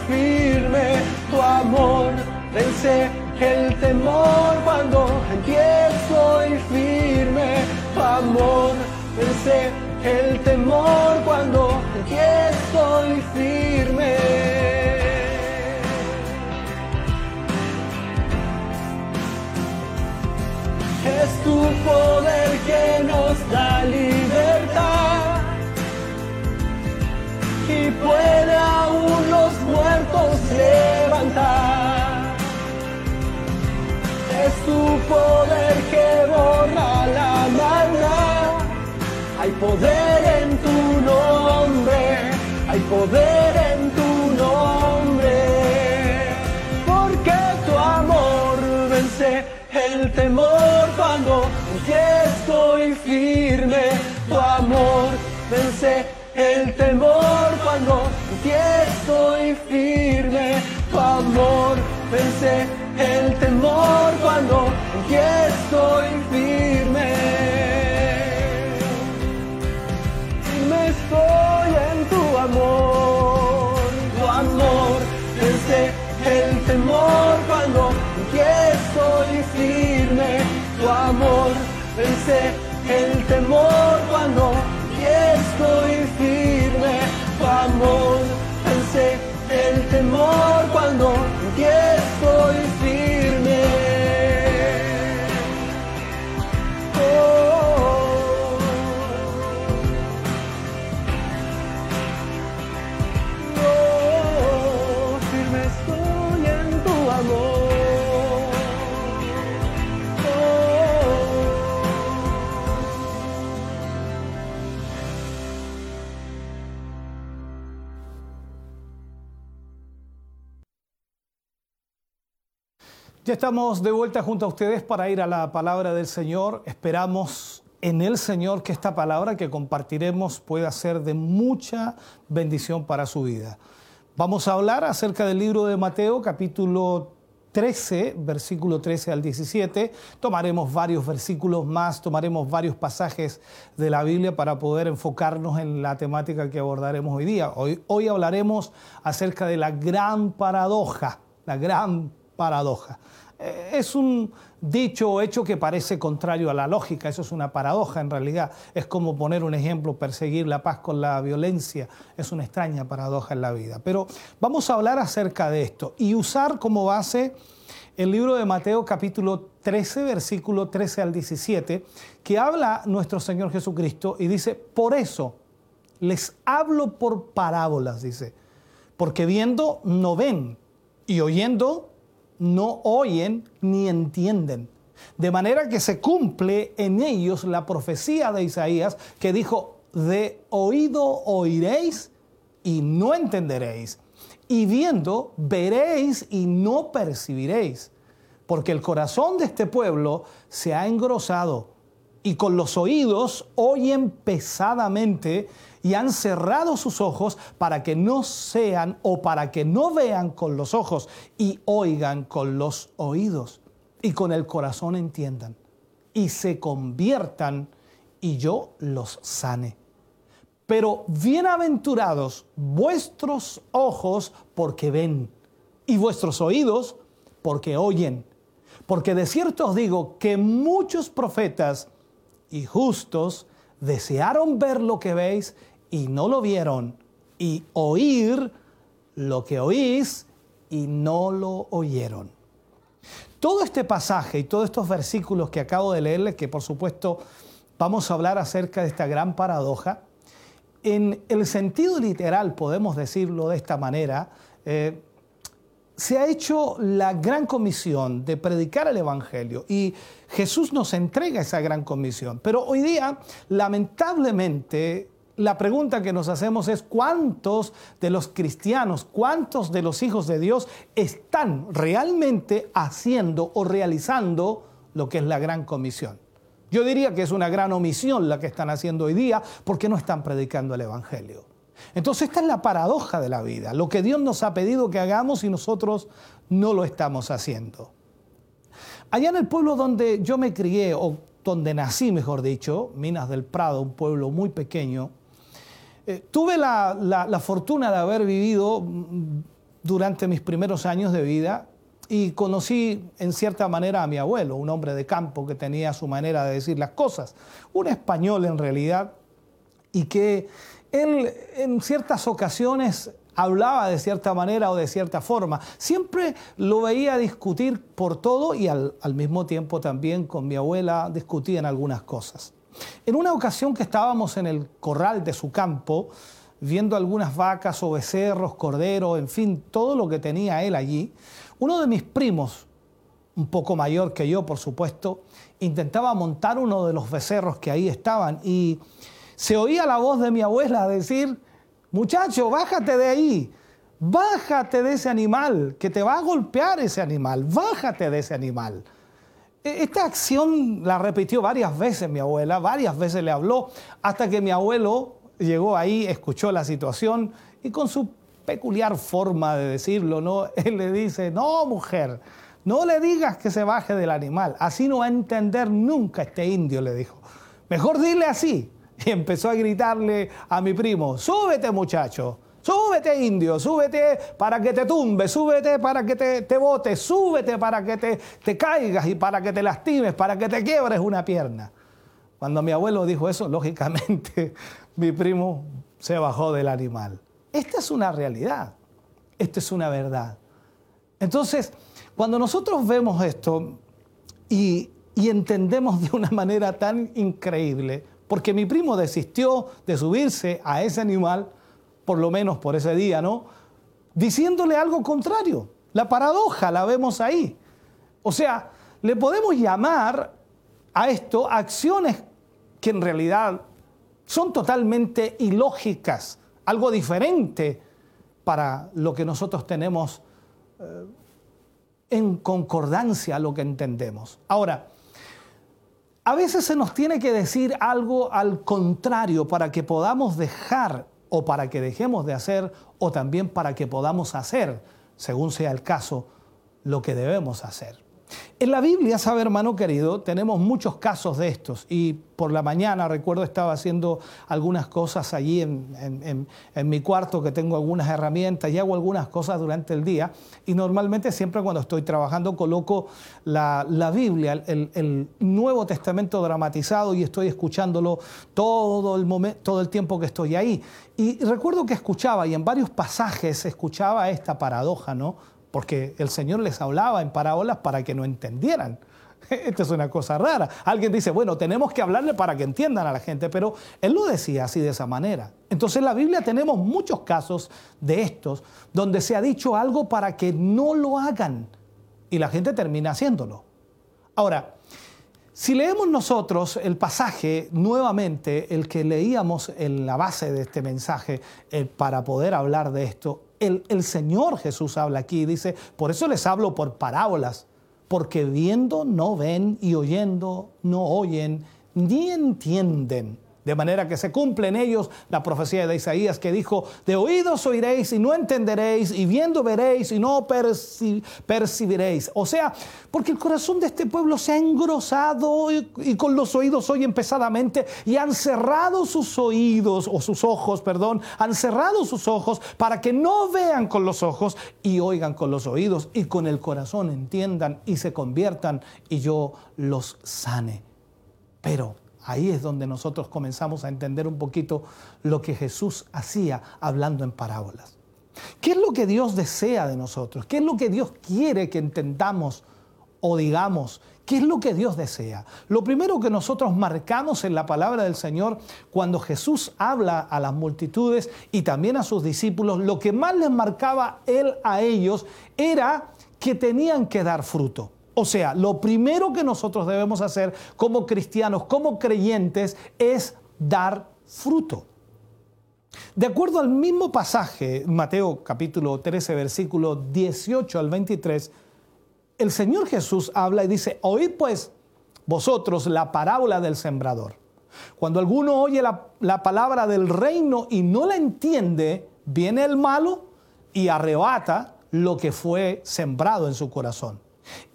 firme, tu amor vence el temor cuando ti estoy firme, amor vence el temor cuando ti estoy firme. Es tu poder que nos da libertad. Y puede aún los muertos levantar tu poder que borra la maldad. Hay poder en tu nombre, hay poder en tu nombre. Porque tu amor vence el temor cuando en ti estoy firme. Tu amor vence el temor cuando en ti estoy firme. Tu amor vence el temor cuando estoy firme. estoy en tu amor, tu amor vence el temor cuando estoy firme, tu amor vence el temor cuando estoy firme, tu amor vence el temor cuando estoy Ya estamos de vuelta junto a ustedes para ir a la palabra del Señor. Esperamos en el Señor que esta palabra que compartiremos pueda ser de mucha bendición para su vida. Vamos a hablar acerca del libro de Mateo, capítulo 13, versículo 13 al 17. Tomaremos varios versículos más, tomaremos varios pasajes de la Biblia para poder enfocarnos en la temática que abordaremos hoy día. Hoy, hoy hablaremos acerca de la gran paradoja, la gran paradoja. Eh, es un dicho o hecho que parece contrario a la lógica, eso es una paradoja en realidad. Es como poner un ejemplo, perseguir la paz con la violencia, es una extraña paradoja en la vida. Pero vamos a hablar acerca de esto y usar como base el libro de Mateo capítulo 13, versículo 13 al 17, que habla nuestro Señor Jesucristo y dice, por eso les hablo por parábolas, dice, porque viendo no ven y oyendo no oyen ni entienden. De manera que se cumple en ellos la profecía de Isaías que dijo, de oído oiréis y no entenderéis, y viendo veréis y no percibiréis, porque el corazón de este pueblo se ha engrosado y con los oídos oyen pesadamente y han cerrado sus ojos para que no sean o para que no vean con los ojos y oigan con los oídos y con el corazón entiendan y se conviertan y yo los sane. Pero bienaventurados vuestros ojos porque ven y vuestros oídos porque oyen. Porque de cierto os digo que muchos profetas y justos desearon ver lo que veis y no lo vieron, y oír lo que oís y no lo oyeron. Todo este pasaje y todos estos versículos que acabo de leerles, que por supuesto vamos a hablar acerca de esta gran paradoja, en el sentido literal podemos decirlo de esta manera, eh, se ha hecho la gran comisión de predicar el Evangelio y Jesús nos entrega esa gran comisión. Pero hoy día, lamentablemente, la pregunta que nos hacemos es cuántos de los cristianos, cuántos de los hijos de Dios están realmente haciendo o realizando lo que es la gran comisión. Yo diría que es una gran omisión la que están haciendo hoy día porque no están predicando el Evangelio. Entonces esta es la paradoja de la vida, lo que Dios nos ha pedido que hagamos y nosotros no lo estamos haciendo. Allá en el pueblo donde yo me crié, o donde nací, mejor dicho, Minas del Prado, un pueblo muy pequeño, eh, tuve la, fortuna de haber vivido mm, durante mis primeros años de vida y conocí en cierta manera a mi abuelo, un hombre de campo que tenía su manera de decir las cosas, un español en realidad, y que él en ciertas ocasiones hablaba de cierta manera o de cierta forma. Siempre lo veía discutir por todo y al, mismo tiempo también con mi abuela discutía en algunas cosas. En una ocasión que estábamos en el corral de su campo, viendo algunas vacas o becerros, corderos, en fin, todo lo que tenía él allí, uno de mis primos, un poco mayor que yo, por supuesto, intentaba montar uno de los becerros que ahí estaban y se oía la voz de mi abuela decir, muchacho, bájate de ahí, bájate de ese animal, que te va a golpear ese animal, bájate de ese animal. E, esta acción la repitió varias veces mi abuela, varias veces le habló, hasta que mi abuelo llegó ahí, escuchó la situación y con su peculiar forma de decirlo, ¿no? Él le dice, no, mujer, no le digas que se baje del animal, así no va a entender nunca este indio, le dijo. Mejor dile así. Y empezó a gritarle a mi primo, súbete muchacho, súbete indio, súbete para que te tumbe, súbete para que te, te botes, súbete para que te, te caigas y para que te lastimes, para que te quiebres una pierna. Cuando mi abuelo dijo eso, lógicamente mi primo se bajó del animal. Esta es una realidad, esta es una verdad. Entonces, cuando nosotros vemos esto y, entendemos de una manera tan increíble, porque mi primo desistió de subirse a ese animal, por lo menos por ese día, ¿no? Diciéndole algo contrario. La paradoja la vemos ahí. O sea, le podemos llamar a esto acciones que en realidad son totalmente ilógicas, algo diferente para lo que nosotros tenemos eh, en concordancia a lo que entendemos. Ahora, a veces se nos tiene que decir algo al contrario para que podamos dejar o para que dejemos de hacer o también para que podamos hacer, según sea el caso, lo que debemos hacer. En la Biblia, sabe hermano querido, tenemos muchos casos de estos y por la mañana recuerdo estaba haciendo algunas cosas allí en, mi cuarto que tengo algunas herramientas y hago algunas cosas durante el día y normalmente siempre cuando estoy trabajando coloco la, Biblia, el, el, Nuevo Testamento dramatizado y estoy escuchándolo todo el, momento, todo el tiempo que estoy ahí. Y recuerdo que escuchaba y en varios pasajes escuchaba esta paradoja, ¿no? Porque el Señor les hablaba en parábolas para que no entendieran. Esto es una cosa rara. Alguien dice, bueno, tenemos que hablarle para que entiendan a la gente, pero Él lo decía así de esa manera. Entonces en la Biblia tenemos muchos casos de estos donde se ha dicho algo para que no lo hagan y la gente termina haciéndolo. Ahora, si leemos nosotros el pasaje nuevamente, el que leíamos en la base de este mensaje, eh, para poder hablar de esto, el, Señor Jesús habla aquí, dice, por eso les hablo por parábolas, porque viendo no ven y oyendo no oyen, ni entienden. De manera que se cumple en ellos la profecía de Isaías que dijo, de oídos oiréis y no entenderéis, y viendo veréis y no percibiréis. O sea, porque el corazón de este pueblo se ha engrosado y, y, con los oídos oyen pesadamente y han cerrado sus oídos, o sus ojos, perdón, han cerrado sus ojos para que no vean con los ojos y oigan con los oídos y con el corazón entiendan y se conviertan y yo los sane. Pero Ahí es donde nosotros comenzamos a entender un poquito lo que Jesús hacía hablando en parábolas. ¿Qué es lo que Dios desea de nosotros? ¿Qué es lo que Dios quiere que entendamos o digamos? ¿Qué es lo que Dios desea? Lo primero que nosotros marcamos en la palabra del Señor cuando Jesús habla a las multitudes y también a sus discípulos, lo que más les marcaba Él a ellos era que tenían que dar fruto. O sea, lo primero que nosotros debemos hacer como cristianos, como creyentes, es dar fruto. De acuerdo al mismo pasaje, Mateo capítulo 13, versículo 18 al 23, el Señor Jesús habla y dice, oíd pues vosotros la parábola del sembrador. Cuando alguno oye la, la palabra del reino y no la entiende, viene el malo y arrebata lo que fue sembrado en su corazón.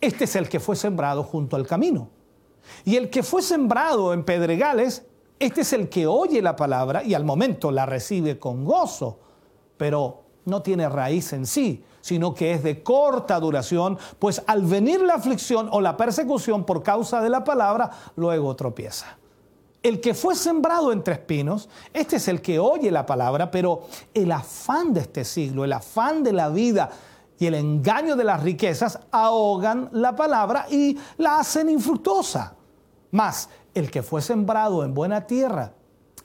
Este es el que fue sembrado junto al camino. Y el que fue sembrado en pedregales, este es el que oye la palabra y al momento la recibe con gozo, pero no tiene raíz en sí, sino que es de corta duración, pues al venir la aflicción o la persecución por causa de la palabra, luego tropieza. El que fue sembrado entre espinos, este es el que oye la palabra, pero el afán de este siglo, el afán de la vida, y el engaño de las riquezas ahogan la palabra y la hacen infructuosa. Mas el que fue sembrado en buena tierra,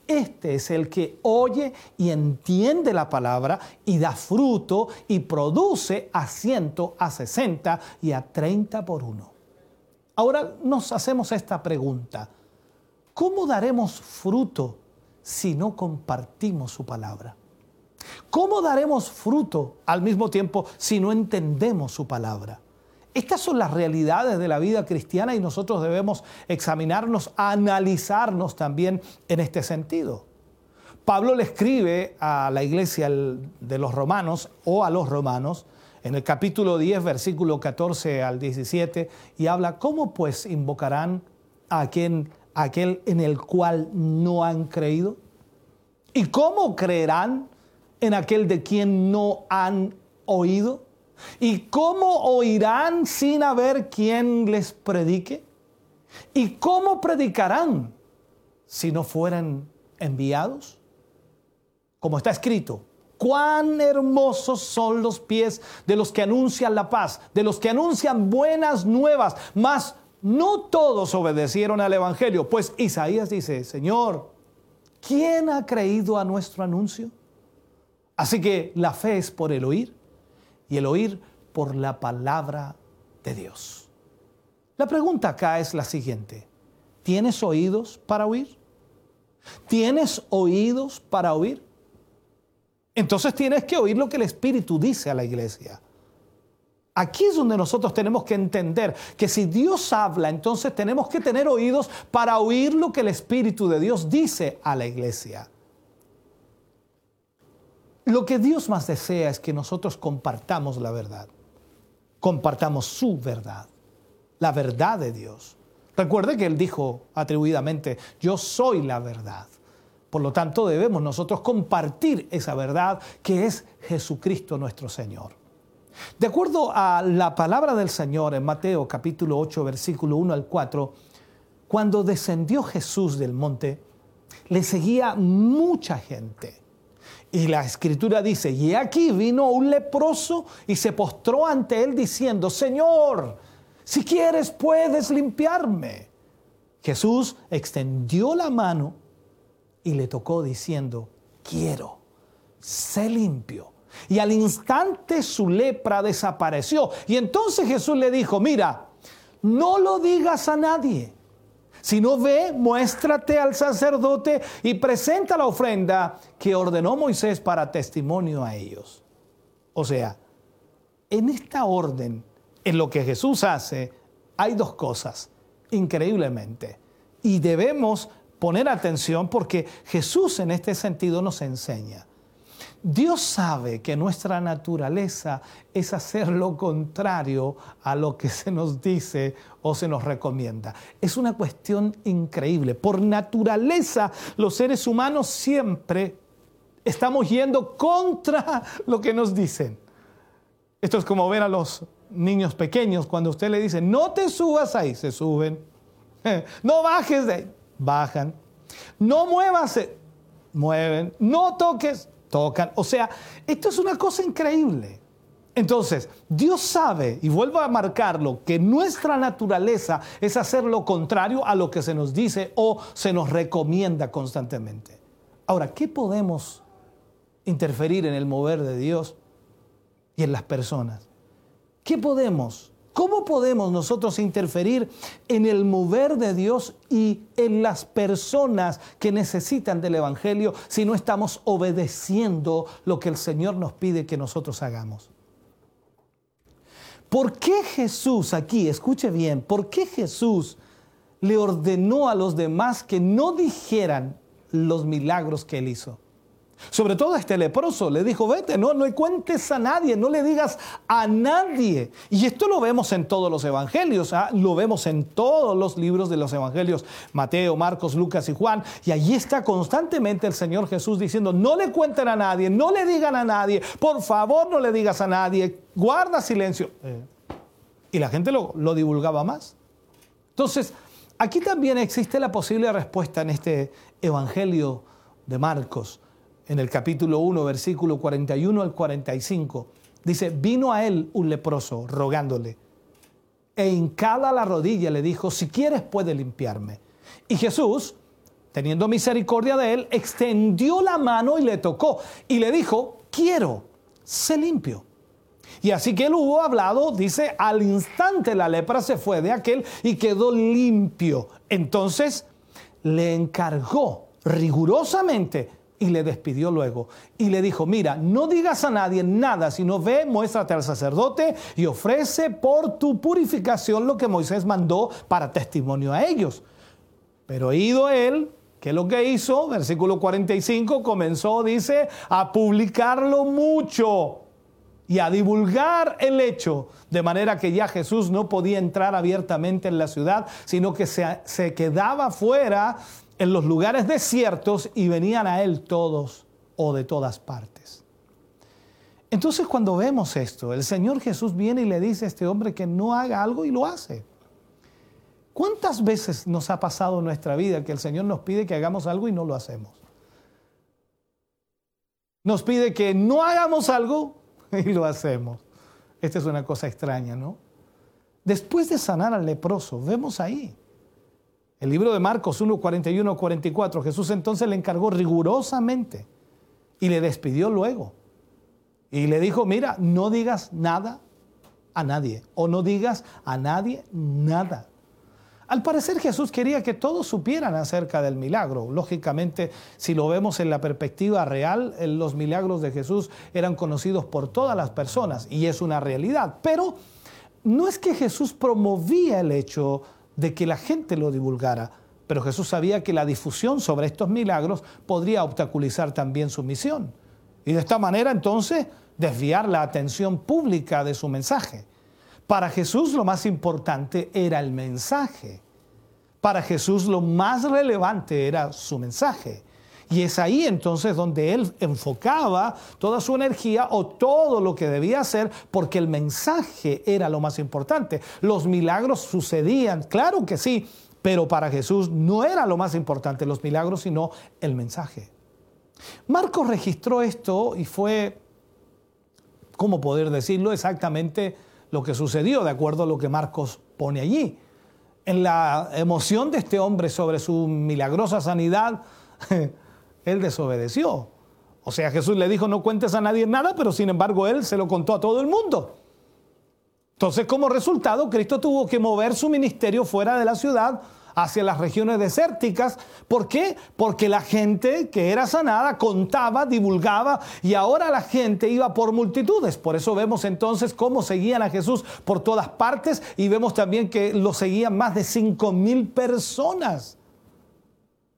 este es el que oye y entiende la palabra y da fruto y produce a ciento, a sesenta y a treinta por uno. Ahora nos hacemos esta pregunta. ¿Cómo daremos fruto si no compartimos su palabra? ¿Cómo daremos fruto al mismo tiempo si no entendemos su palabra? Estas son las realidades de la vida cristiana y nosotros debemos examinarnos, analizarnos también en este sentido. Pablo le escribe a la iglesia de los romanos o a los romanos en el capítulo 10, versículo 14 al 17, y habla, ¿cómo pues invocarán a a aquel en el cual no han creído? ¿Y cómo creerán en aquel de quien no han oído? ¿Y cómo oirán sin haber quien les predique? ¿Y cómo predicarán si no fueran enviados? Como está escrito, cuán hermosos son los pies de los que anuncian la paz, de los que anuncian buenas nuevas, mas no todos obedecieron al Evangelio, pues Isaías dice, Señor, ¿quién ha creído a nuestro anuncio? Así que la fe es por el oír y el oír por la palabra de Dios. La pregunta acá es la siguiente. ¿Tienes oídos para oír? ¿Tienes oídos para oír? Entonces tienes que oír lo que el Espíritu dice a la iglesia. Aquí es donde nosotros tenemos que entender que si Dios habla, entonces tenemos que tener oídos para oír lo que el Espíritu de Dios dice a la iglesia. Lo que Dios más desea es que nosotros compartamos la verdad, compartamos su verdad, la verdad de Dios. Recuerde que Él dijo atribuidamente, yo soy la verdad. Por lo tanto, debemos nosotros compartir esa verdad que es Jesucristo nuestro Señor. De acuerdo a la palabra del Señor en Mateo capítulo 8, versículo 1 al 4, cuando descendió Jesús del monte, le seguía mucha gente. Y la escritura dice, y aquí vino un leproso y se postró ante él diciendo, Señor, si quieres puedes limpiarme. Jesús extendió la mano y le tocó diciendo, quiero, sé limpio. Y al instante su lepra desapareció. Y entonces Jesús le dijo, mira, no lo digas a nadie si no ve, muéstrate al sacerdote y presenta la ofrenda que ordenó Moisés para testimonio a ellos. O sea, en esta orden, en lo que Jesús hace, hay dos cosas, increíblemente. Y debemos poner atención porque Jesús en este sentido nos enseña. Dios sabe que nuestra naturaleza es hacer lo contrario a lo que se nos dice o se nos recomienda. Es una cuestión increíble. Por naturaleza, los seres humanos siempre estamos yendo contra lo que nos dicen. Esto es como ver a los niños pequeños cuando usted le dice, no te subas ahí, se suben. No bajes de ahí, bajan. No muevas, mueven. No toques, O sea, esto es una cosa increíble. Entonces, Dios sabe, y vuelvo a marcarlo, que nuestra naturaleza es hacer lo contrario a lo que se nos dice o se nos recomienda constantemente. Ahora, ¿qué podemos interferir en el mover de Dios y en las personas? ¿Qué podemos ¿Cómo podemos nosotros interferir en el mover de Dios y en las personas que necesitan del Evangelio si no estamos obedeciendo lo que el Señor nos pide que nosotros hagamos? ¿Por qué Jesús aquí, escuche bien, por qué Jesús le ordenó a los demás que no dijeran los milagros que él hizo? Sobre todo a este leproso le dijo, vete, no, no cuentes a nadie, no le digas a nadie. Y esto lo vemos en todos los evangelios, ¿ah? lo vemos en todos los libros de los evangelios, Mateo, Marcos, Lucas y Juan. Y allí está constantemente el Señor Jesús diciendo, no le cuenten a nadie, no le digan a nadie, por favor no le digas a nadie, guarda silencio. Eh. Y la gente lo, lo divulgaba más. Entonces, aquí también existe la posible respuesta en este evangelio de Marcos en el capítulo 1, versículo 41 al 45, dice, vino a él un leproso rogándole, e hincada la rodilla le dijo, si quieres puede limpiarme. Y Jesús, teniendo misericordia de él, extendió la mano y le tocó, y le dijo, quiero, sé limpio. Y así que él hubo hablado, dice, al instante la lepra se fue de aquel y quedó limpio. Entonces le encargó rigurosamente y le despidió luego. Y le dijo, mira, no digas a nadie nada, sino ve, muéstrate al sacerdote y ofrece por tu purificación lo que Moisés mandó para testimonio a ellos. Pero ido él, ¿qué es lo que hizo? Versículo 45 comenzó, dice, a publicarlo mucho y a divulgar el hecho, de manera que ya Jesús no podía entrar abiertamente en la ciudad, sino que se, se quedaba fuera en los lugares desiertos y venían a Él todos o de todas partes. Entonces cuando vemos esto, el Señor Jesús viene y le dice a este hombre que no haga algo y lo hace. ¿Cuántas veces nos ha pasado en nuestra vida que el Señor nos pide que hagamos algo y no lo hacemos? Nos pide que no hagamos algo y lo hacemos. Esta es una cosa extraña, ¿no? Después de sanar al leproso, vemos ahí el libro de Marcos 1, 41, 44, Jesús entonces le encargó rigurosamente y le despidió luego. Y le dijo, mira, no digas nada a nadie o no digas a nadie nada. Al parecer Jesús quería que todos supieran acerca del milagro. Lógicamente, si lo vemos en la perspectiva real, los milagros de Jesús eran conocidos por todas las personas y es una realidad. Pero no es que Jesús promovía el hecho de que la gente lo divulgara, pero Jesús sabía que la difusión sobre estos milagros podría obstaculizar también su misión. Y de esta manera entonces desviar la atención pública de su mensaje. Para Jesús lo más importante era el mensaje. Para Jesús lo más relevante era su mensaje. Y es ahí entonces donde él enfocaba toda su energía o todo lo que debía hacer porque el mensaje era lo más importante. Los milagros sucedían, claro que sí, pero para Jesús no era lo más importante los milagros, sino el mensaje. Marcos registró esto y fue, ¿cómo poder decirlo? Exactamente lo que sucedió, de acuerdo a lo que Marcos pone allí. En la emoción de este hombre sobre su milagrosa sanidad, él desobedeció. O sea, Jesús le dijo, no cuentes a nadie nada, pero sin embargo él se lo contó a todo el mundo. Entonces, como resultado, Cristo tuvo que mover su ministerio fuera de la ciudad hacia las regiones desérticas. ¿Por qué? Porque la gente que era sanada contaba, divulgaba y ahora la gente iba por multitudes. Por eso vemos entonces cómo seguían a Jesús por todas partes y vemos también que lo seguían más de 5 mil personas.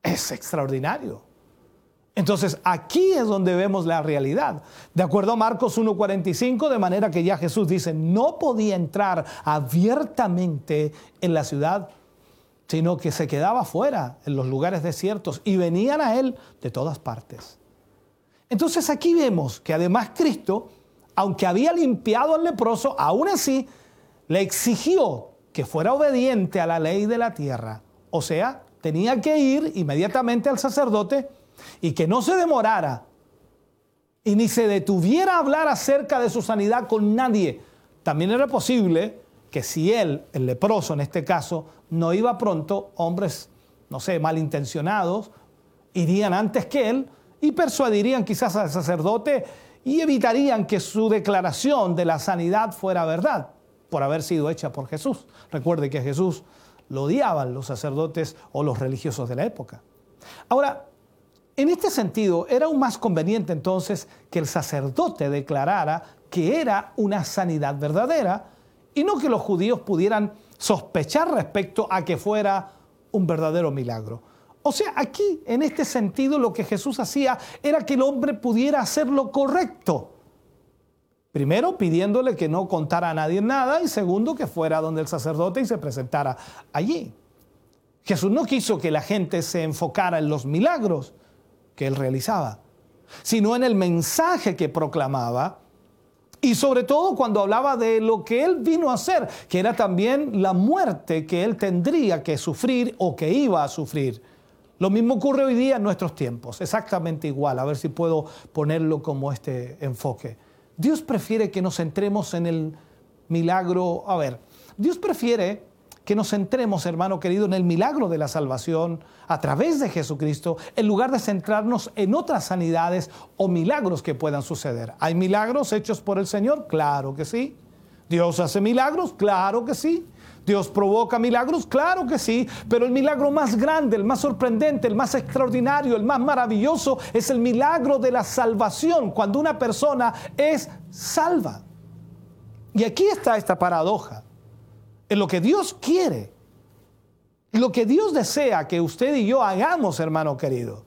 Es extraordinario. Entonces aquí es donde vemos la realidad. De acuerdo a Marcos 1.45, de manera que ya Jesús dice, no podía entrar abiertamente en la ciudad, sino que se quedaba fuera, en los lugares desiertos, y venían a él de todas partes. Entonces aquí vemos que además Cristo, aunque había limpiado al leproso, aún así le exigió que fuera obediente a la ley de la tierra. O sea, tenía que ir inmediatamente al sacerdote, y que no se demorara y ni se detuviera a hablar acerca de su sanidad con nadie, también era posible que si él, el leproso en este caso, no iba pronto, hombres, no sé, malintencionados, irían antes que él y persuadirían quizás al sacerdote y evitarían que su declaración de la sanidad fuera verdad por haber sido hecha por Jesús. Recuerde que Jesús lo odiaban los sacerdotes o los religiosos de la época. Ahora, en este sentido, era aún más conveniente entonces que el sacerdote declarara que era una sanidad verdadera y no que los judíos pudieran sospechar respecto a que fuera un verdadero milagro. O sea, aquí, en este sentido, lo que Jesús hacía era que el hombre pudiera hacer lo correcto. Primero, pidiéndole que no contara a nadie nada y segundo, que fuera donde el sacerdote y se presentara allí. Jesús no quiso que la gente se enfocara en los milagros, que él realizaba, sino en el mensaje que proclamaba y sobre todo cuando hablaba de lo que él vino a hacer, que era también la muerte que él tendría que sufrir o que iba a sufrir. Lo mismo ocurre hoy día en nuestros tiempos, exactamente igual, a ver si puedo ponerlo como este enfoque. Dios prefiere que nos centremos en el milagro, a ver, Dios prefiere que nos centremos, hermano querido, en el milagro de la salvación a través de Jesucristo, en lugar de centrarnos en otras sanidades o milagros que puedan suceder. ¿Hay milagros hechos por el Señor? Claro que sí. ¿Dios hace milagros? Claro que sí. Dios provoca milagros, claro que sí, pero el milagro más grande, el más sorprendente, el más extraordinario, el más maravilloso es el milagro de la salvación, cuando una persona es salva. Y aquí está esta paradoja. En lo que Dios quiere, lo que Dios desea que usted y yo hagamos, hermano querido,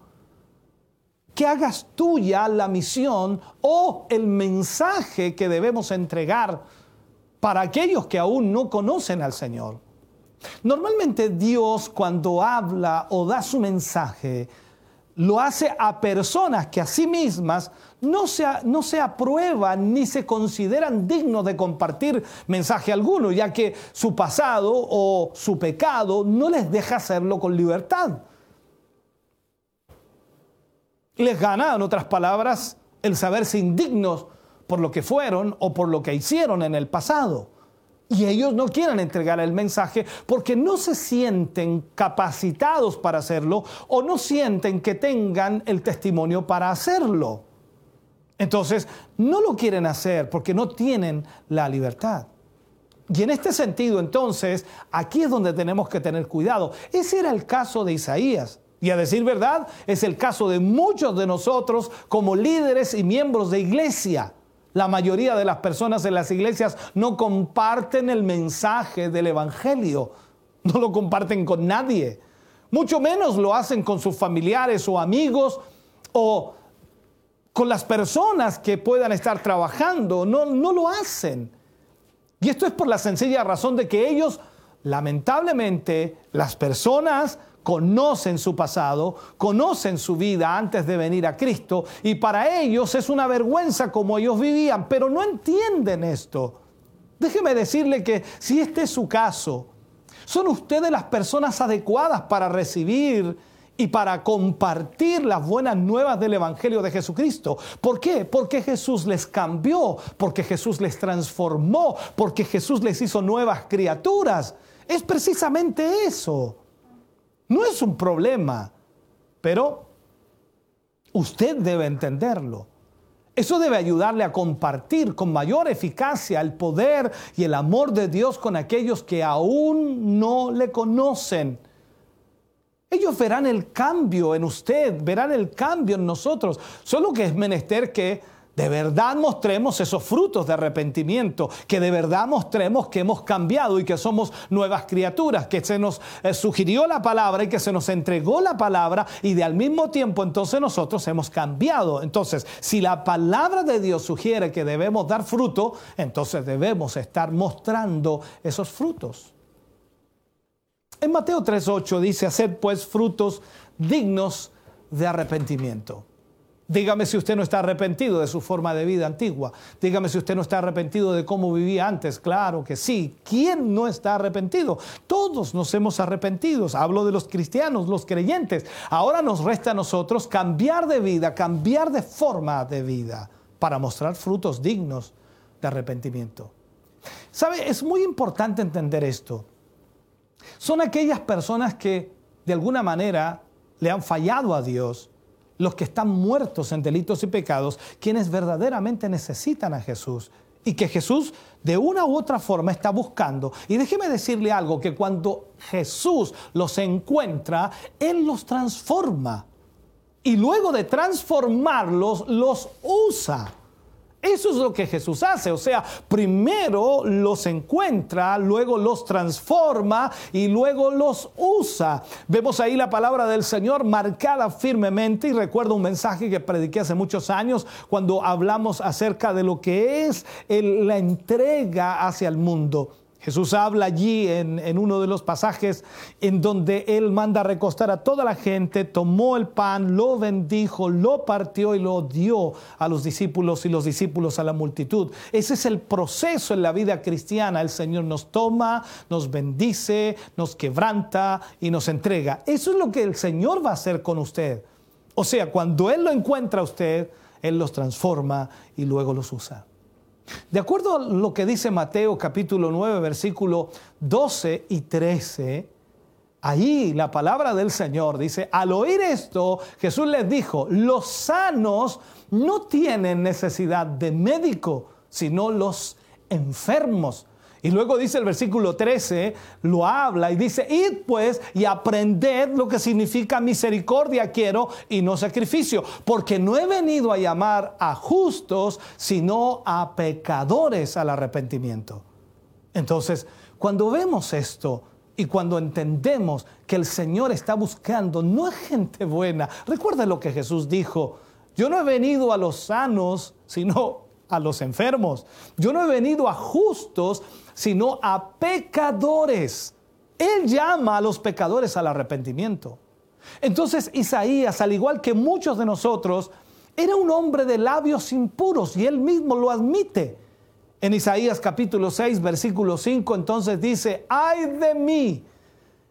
que hagas tuya la misión o el mensaje que debemos entregar para aquellos que aún no conocen al Señor. Normalmente Dios cuando habla o da su mensaje, lo hace a personas que a sí mismas no se, no se aprueban ni se consideran dignos de compartir mensaje alguno, ya que su pasado o su pecado no les deja hacerlo con libertad. Les gana, en otras palabras, el saberse indignos por lo que fueron o por lo que hicieron en el pasado. Y ellos no quieren entregar el mensaje porque no se sienten capacitados para hacerlo o no sienten que tengan el testimonio para hacerlo. Entonces, no lo quieren hacer porque no tienen la libertad. Y en este sentido, entonces, aquí es donde tenemos que tener cuidado. Ese era el caso de Isaías. Y a decir verdad, es el caso de muchos de nosotros como líderes y miembros de iglesia. La mayoría de las personas en las iglesias no comparten el mensaje del Evangelio, no lo comparten con nadie. Mucho menos lo hacen con sus familiares o amigos o con las personas que puedan estar trabajando. No, no lo hacen. Y esto es por la sencilla razón de que ellos, lamentablemente, las personas conocen su pasado, conocen su vida antes de venir a Cristo y para ellos es una vergüenza como ellos vivían, pero no entienden esto. Déjeme decirle que si este es su caso, son ustedes las personas adecuadas para recibir y para compartir las buenas nuevas del Evangelio de Jesucristo. ¿Por qué? Porque Jesús les cambió, porque Jesús les transformó, porque Jesús les hizo nuevas criaturas. Es precisamente eso. No es un problema, pero usted debe entenderlo. Eso debe ayudarle a compartir con mayor eficacia el poder y el amor de Dios con aquellos que aún no le conocen. Ellos verán el cambio en usted, verán el cambio en nosotros. Solo que es menester que de verdad mostremos esos frutos de arrepentimiento, que de verdad mostremos que hemos cambiado y que somos nuevas criaturas, que se nos eh, sugirió la palabra y que se nos entregó la palabra y de al mismo tiempo entonces nosotros hemos cambiado. Entonces, si la palabra de Dios sugiere que debemos dar fruto, entonces debemos estar mostrando esos frutos. En Mateo 3.8 dice, hacer pues frutos dignos de arrepentimiento. Dígame si usted no está arrepentido de su forma de vida antigua. Dígame si usted no está arrepentido de cómo vivía antes. Claro que sí. ¿Quién no está arrepentido? Todos nos hemos arrepentido. Hablo de los cristianos, los creyentes. Ahora nos resta a nosotros cambiar de vida, cambiar de forma de vida para mostrar frutos dignos de arrepentimiento. ¿Sabe? Es muy importante entender esto. Son aquellas personas que de alguna manera le han fallado a Dios los que están muertos en delitos y pecados, quienes verdaderamente necesitan a Jesús y que Jesús de una u otra forma está buscando. Y déjeme decirle algo, que cuando Jesús los encuentra, Él los transforma. Y luego de transformarlos, los usa. Eso es lo que Jesús hace, o sea, primero los encuentra, luego los transforma y luego los usa. Vemos ahí la palabra del Señor marcada firmemente y recuerdo un mensaje que prediqué hace muchos años cuando hablamos acerca de lo que es la entrega hacia el mundo. Jesús habla allí en, uno de los pasajes en donde Él manda recostar a toda la gente, tomó el pan, lo bendijo, lo partió y lo dio a los discípulos y los discípulos a la multitud. Ese es el proceso en la vida cristiana. El Señor nos toma, nos bendice, nos quebranta y nos entrega. Eso es lo que el Señor va a hacer con usted. O sea, cuando Él lo encuentra a usted, Él los transforma y luego los usa. De acuerdo a lo que dice Mateo capítulo 9, versículo 12 y 13, ahí la palabra del Señor dice, al oír esto, Jesús les dijo, los sanos no tienen necesidad de médico, sino los enfermos. Y luego dice el versículo 13, lo habla y dice, id pues y aprended lo que significa misericordia quiero y no sacrificio, porque no he venido a llamar a justos, sino a pecadores al arrepentimiento. Entonces, cuando vemos esto, y cuando entendemos que el Señor está buscando no es gente buena, recuerda lo que Jesús dijo, yo no he venido a los sanos, sino a los enfermos. Yo no he venido a justos, sino a pecadores. Él llama a los pecadores al arrepentimiento. Entonces Isaías, al igual que muchos de nosotros, era un hombre de labios impuros y él mismo lo admite. En Isaías capítulo 6, versículo 5, entonces dice, ay de mí,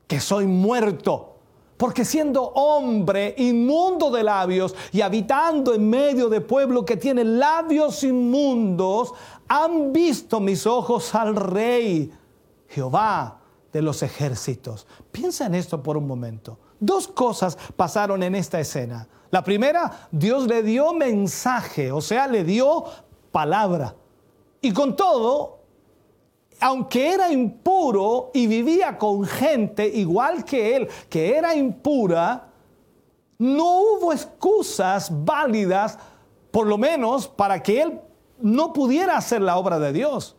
que soy muerto porque siendo hombre inmundo de labios y habitando en medio de pueblo que tiene labios inmundos, han visto mis ojos al rey, Jehová de los ejércitos. Piensa en esto por un momento. Dos cosas pasaron en esta escena. La primera, Dios le dio mensaje, o sea, le dio palabra. Y con todo, aunque era impuro y vivía con gente igual que él, que era impura, no hubo excusas válidas, por lo menos, para que él no pudiera hacer la obra de Dios.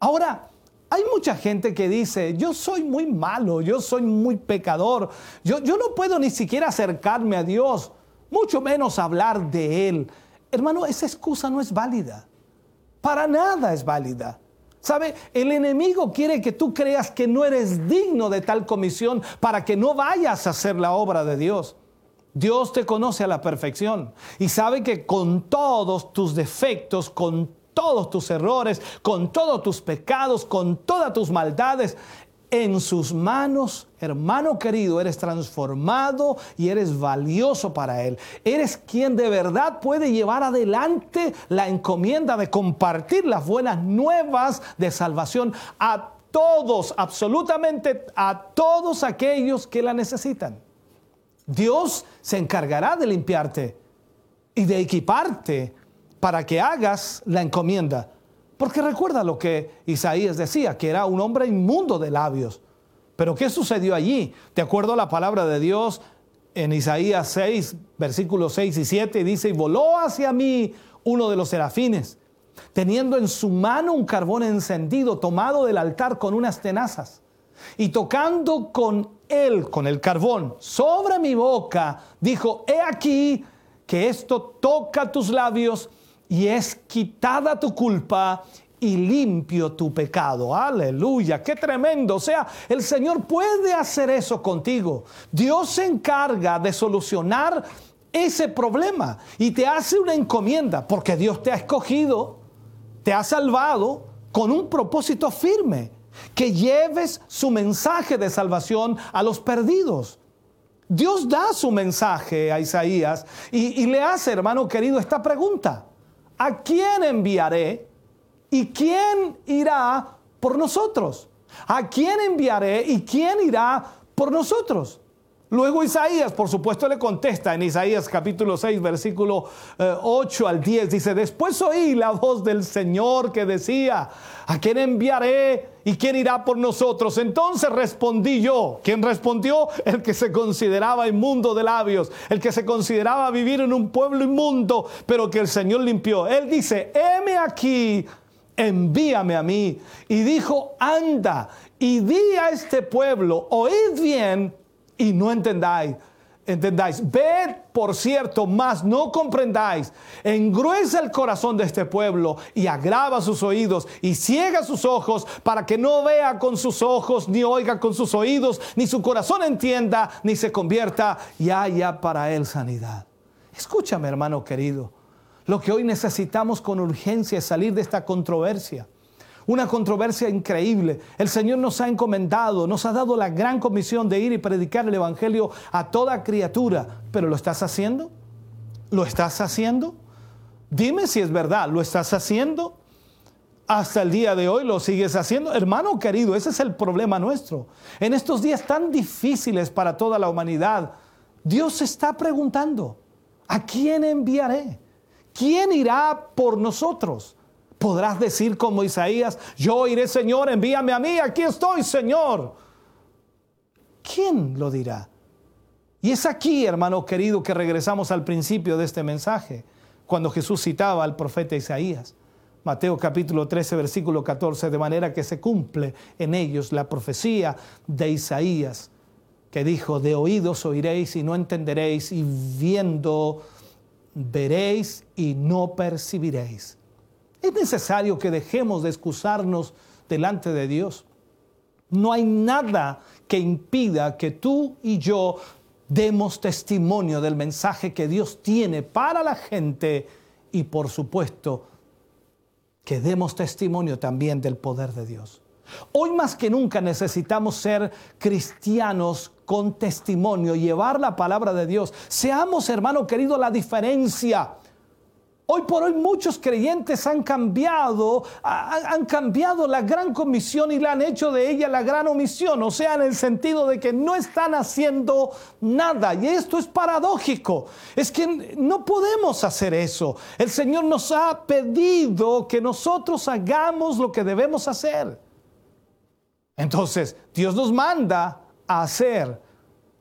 Ahora, hay mucha gente que dice, yo soy muy malo, yo soy muy pecador, yo, yo no puedo ni siquiera acercarme a Dios, mucho menos hablar de Él. Hermano, esa excusa no es válida, para nada es válida. ¿Sabe? El enemigo quiere que tú creas que no eres digno de tal comisión para que no vayas a hacer la obra de Dios. Dios te conoce a la perfección y sabe que con todos tus defectos, con todos tus errores, con todos tus pecados, con todas tus maldades, en sus manos, hermano querido, eres transformado y eres valioso para Él. Eres quien de verdad puede llevar adelante la encomienda de compartir las buenas nuevas de salvación a todos, absolutamente a todos aquellos que la necesitan. Dios se encargará de limpiarte y de equiparte para que hagas la encomienda porque recuerda lo que Isaías decía, que era un hombre inmundo de labios. Pero ¿qué sucedió allí? De acuerdo a la palabra de Dios, en Isaías 6, versículos 6 y 7, dice, y voló hacia mí uno de los serafines, teniendo en su mano un carbón encendido tomado del altar con unas tenazas, y tocando con él, con el carbón, sobre mi boca, dijo, he aquí que esto toca tus labios y es quitada tu culpa y limpio tu pecado. Aleluya, qué tremendo. O sea, el Señor puede hacer eso contigo. Dios se encarga de solucionar ese problema y te hace una encomienda porque Dios te ha escogido, te ha salvado con un propósito firme, que lleves su mensaje de salvación a los perdidos. Dios da su mensaje a Isaías y, y le hace, hermano querido, esta pregunta. ¿A quién enviaré? ¿Y quién irá por nosotros? ¿A quién enviaré y quién irá por nosotros? Luego Isaías, por supuesto, le contesta en Isaías capítulo 6, versículo 8 eh, al 10. Dice, después oí la voz del Señor que decía, ¿a quién enviaré y quién irá por nosotros? Entonces respondí yo. ¿Quién respondió? El que se consideraba inmundo de labios, el que se consideraba vivir en un pueblo inmundo, pero que el Señor limpió. Él dice, heme aquí envíame a mí. Y dijo, anda y di a este pueblo, oíd bien y no entendáis. Entendáis, ved por cierto, mas no comprendáis. Engruesa el corazón de este pueblo y agrava sus oídos y ciega sus ojos para que no vea con sus ojos, ni oiga con sus oídos, ni su corazón entienda, ni se convierta y haya para él sanidad. Escúchame, hermano querido. Lo que hoy necesitamos con urgencia es salir de esta controversia una controversia increíble. El Señor nos ha encomendado, nos ha dado la gran comisión de ir y predicar el Evangelio a toda criatura. ¿Pero lo estás haciendo? ¿Lo estás haciendo? Dime si es verdad, ¿lo estás haciendo? Hasta el día de hoy lo sigues haciendo. Hermano querido, ese es el problema nuestro. En estos días tan difíciles para toda la humanidad, Dios está preguntando, ¿a quién enviaré? ¿Quién irá por nosotros? Podrás decir como Isaías, yo iré Señor, envíame a mí, aquí estoy Señor. ¿Quién lo dirá? Y es aquí, hermano querido, que regresamos al principio de este mensaje, cuando Jesús citaba al profeta Isaías. Mateo capítulo 13, versículo 14, de manera que se cumple en ellos la profecía de Isaías, que dijo, de oídos oiréis y no entenderéis, y viendo veréis y no percibiréis. Es necesario que dejemos de excusarnos delante de Dios. No hay nada que impida que tú y yo demos testimonio del mensaje que Dios tiene para la gente y por supuesto que demos testimonio también del poder de Dios. Hoy más que nunca necesitamos ser cristianos con testimonio, llevar la palabra de Dios. Seamos, hermano querido, la diferencia Hoy por hoy muchos creyentes han cambiado, han cambiado la gran comisión y la han hecho de ella la gran omisión, o sea, en el sentido de que no están haciendo nada. Y esto es paradójico, es que no podemos hacer eso. El Señor nos ha pedido que nosotros hagamos lo que debemos hacer. Entonces, Dios nos manda a hacer,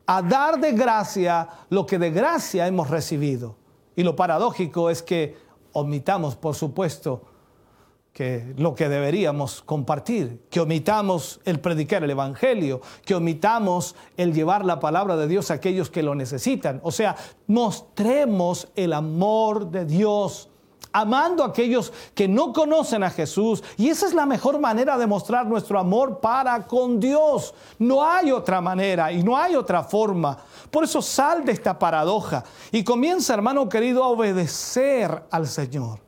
a dar de gracia lo que de gracia hemos recibido. Y lo paradójico es que omitamos, por supuesto, que lo que deberíamos compartir, que omitamos el predicar el Evangelio, que omitamos el llevar la palabra de Dios a aquellos que lo necesitan. O sea, mostremos el amor de Dios amando a aquellos que no conocen a Jesús. Y esa es la mejor manera de mostrar nuestro amor para con Dios. No hay otra manera y no hay otra forma. Por eso sal de esta paradoja y comienza, hermano querido, a obedecer al Señor.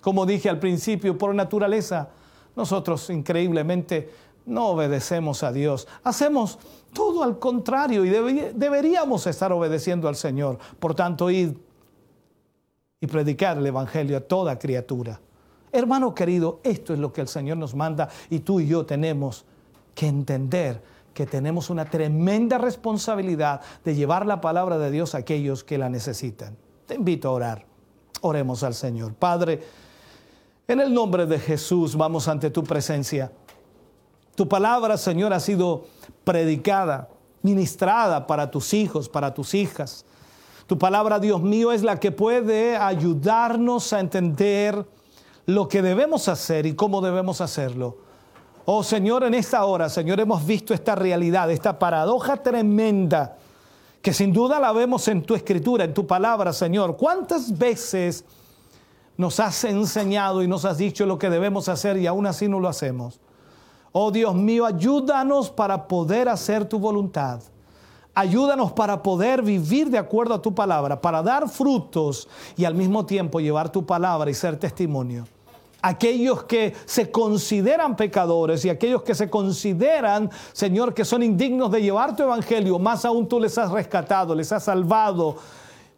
Como dije al principio, por naturaleza, nosotros increíblemente no obedecemos a Dios. Hacemos todo al contrario y deberíamos estar obedeciendo al Señor. Por tanto, id y predicar el Evangelio a toda criatura. Hermano querido, esto es lo que el Señor nos manda y tú y yo tenemos que entender que tenemos una tremenda responsabilidad de llevar la palabra de Dios a aquellos que la necesitan. Te invito a orar. Oremos al Señor. Padre, en el nombre de Jesús vamos ante tu presencia. Tu palabra, Señor, ha sido predicada, ministrada para tus hijos, para tus hijas. Tu palabra, Dios mío, es la que puede ayudarnos a entender lo que debemos hacer y cómo debemos hacerlo. Oh Señor, en esta hora, Señor, hemos visto esta realidad, esta paradoja tremenda, que sin duda la vemos en tu escritura, en tu palabra, Señor. ¿Cuántas veces nos has enseñado y nos has dicho lo que debemos hacer y aún así no lo hacemos? Oh Dios mío, ayúdanos para poder hacer tu voluntad. Ayúdanos para poder vivir de acuerdo a tu palabra, para dar frutos y al mismo tiempo llevar tu palabra y ser testimonio. Aquellos que se consideran pecadores y aquellos que se consideran, Señor, que son indignos de llevar tu evangelio, más aún tú les has rescatado, les has salvado,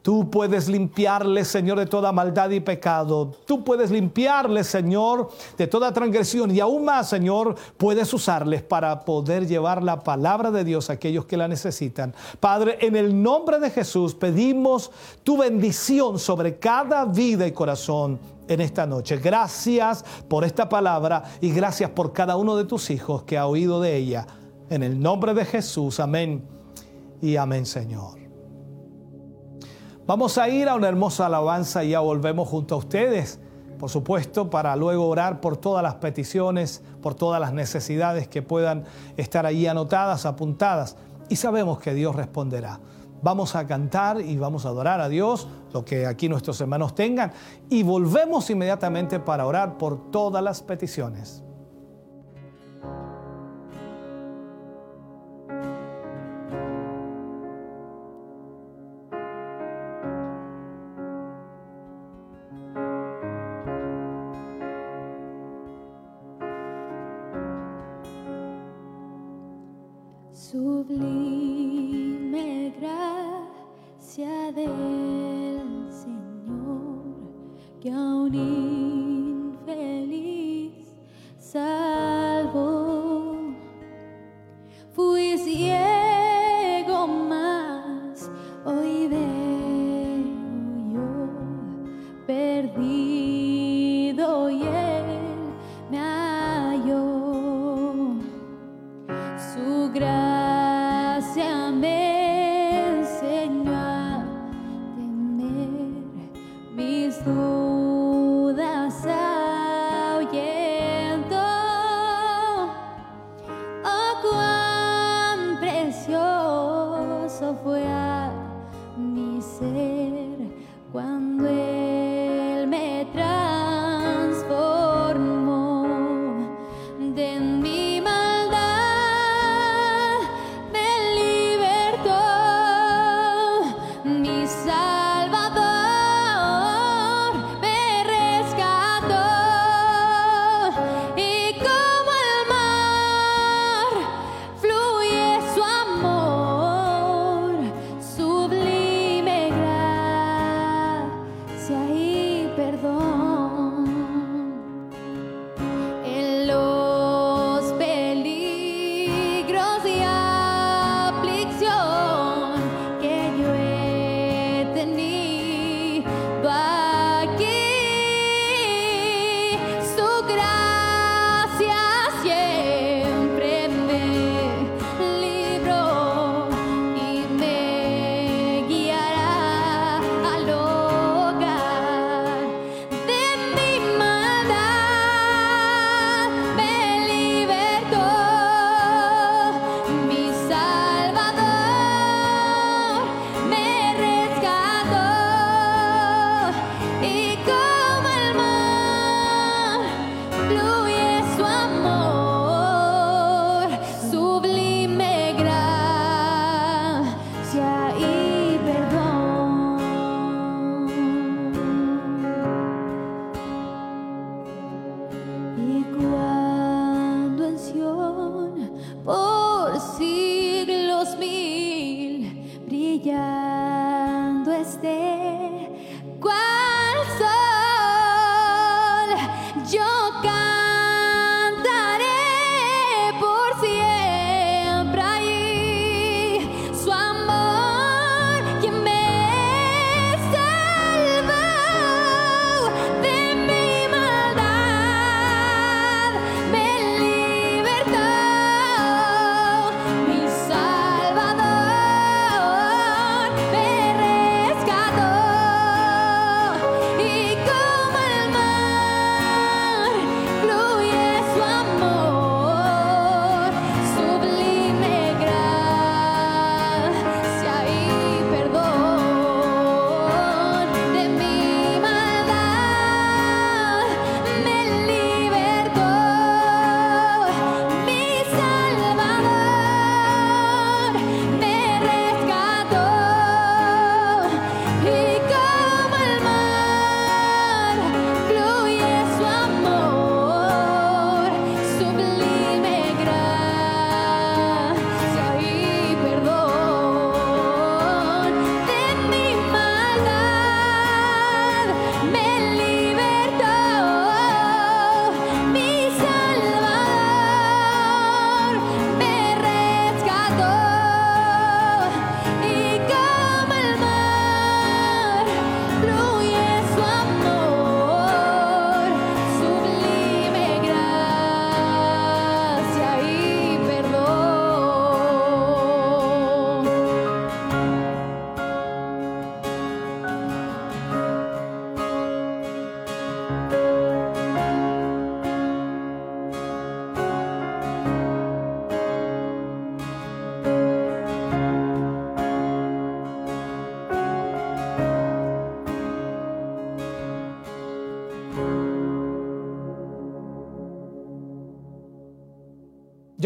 Tú puedes limpiarles, Señor, de toda maldad y pecado. Tú puedes limpiarles, Señor, de toda transgresión. Y aún más, Señor, puedes usarles para poder llevar la palabra de Dios a aquellos que la necesitan. Padre, en el nombre de Jesús pedimos tu bendición sobre cada vida y corazón en esta noche. Gracias por esta palabra y gracias por cada uno de tus hijos que ha oído de ella. En el nombre de Jesús. Amén y amén, Señor. Vamos a ir a una hermosa alabanza y ya volvemos junto a ustedes, por supuesto, para luego orar por todas las peticiones, por todas las necesidades que puedan estar ahí anotadas, apuntadas. Y sabemos que Dios responderá. Vamos a cantar y vamos a adorar a Dios, lo que aquí nuestros hermanos tengan, y volvemos inmediatamente para orar por todas las peticiones. de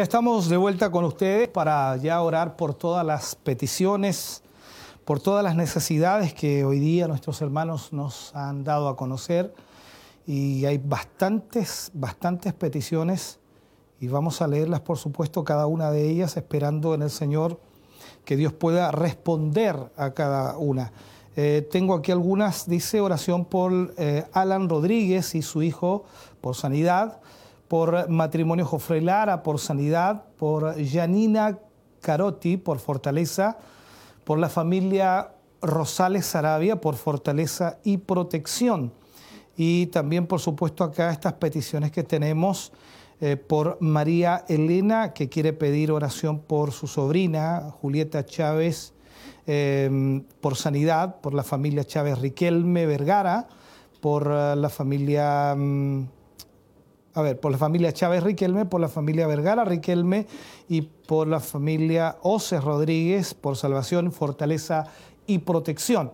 Estamos de vuelta con ustedes para ya orar por todas las peticiones, por todas las necesidades que hoy día nuestros hermanos nos han dado a conocer. Y hay bastantes, bastantes peticiones y vamos a leerlas, por supuesto, cada una de ellas, esperando en el Señor que Dios pueda responder a cada una. Eh, tengo aquí algunas, dice oración por eh, Alan Rodríguez y su hijo por sanidad por matrimonio Jofre Lara, por sanidad, por Janina Carotti, por fortaleza, por la familia Rosales Sarabia, por fortaleza y protección. Y también, por supuesto, acá estas peticiones que tenemos eh, por María Elena, que quiere pedir oración por su sobrina, Julieta Chávez, em, por sanidad, por la familia Chávez Riquelme Vergara, por eh, la familia, mm, a ver, por la familia Chávez Riquelme, por la familia Vergara Riquelme y por la familia Oces Rodríguez, por salvación, fortaleza y protección.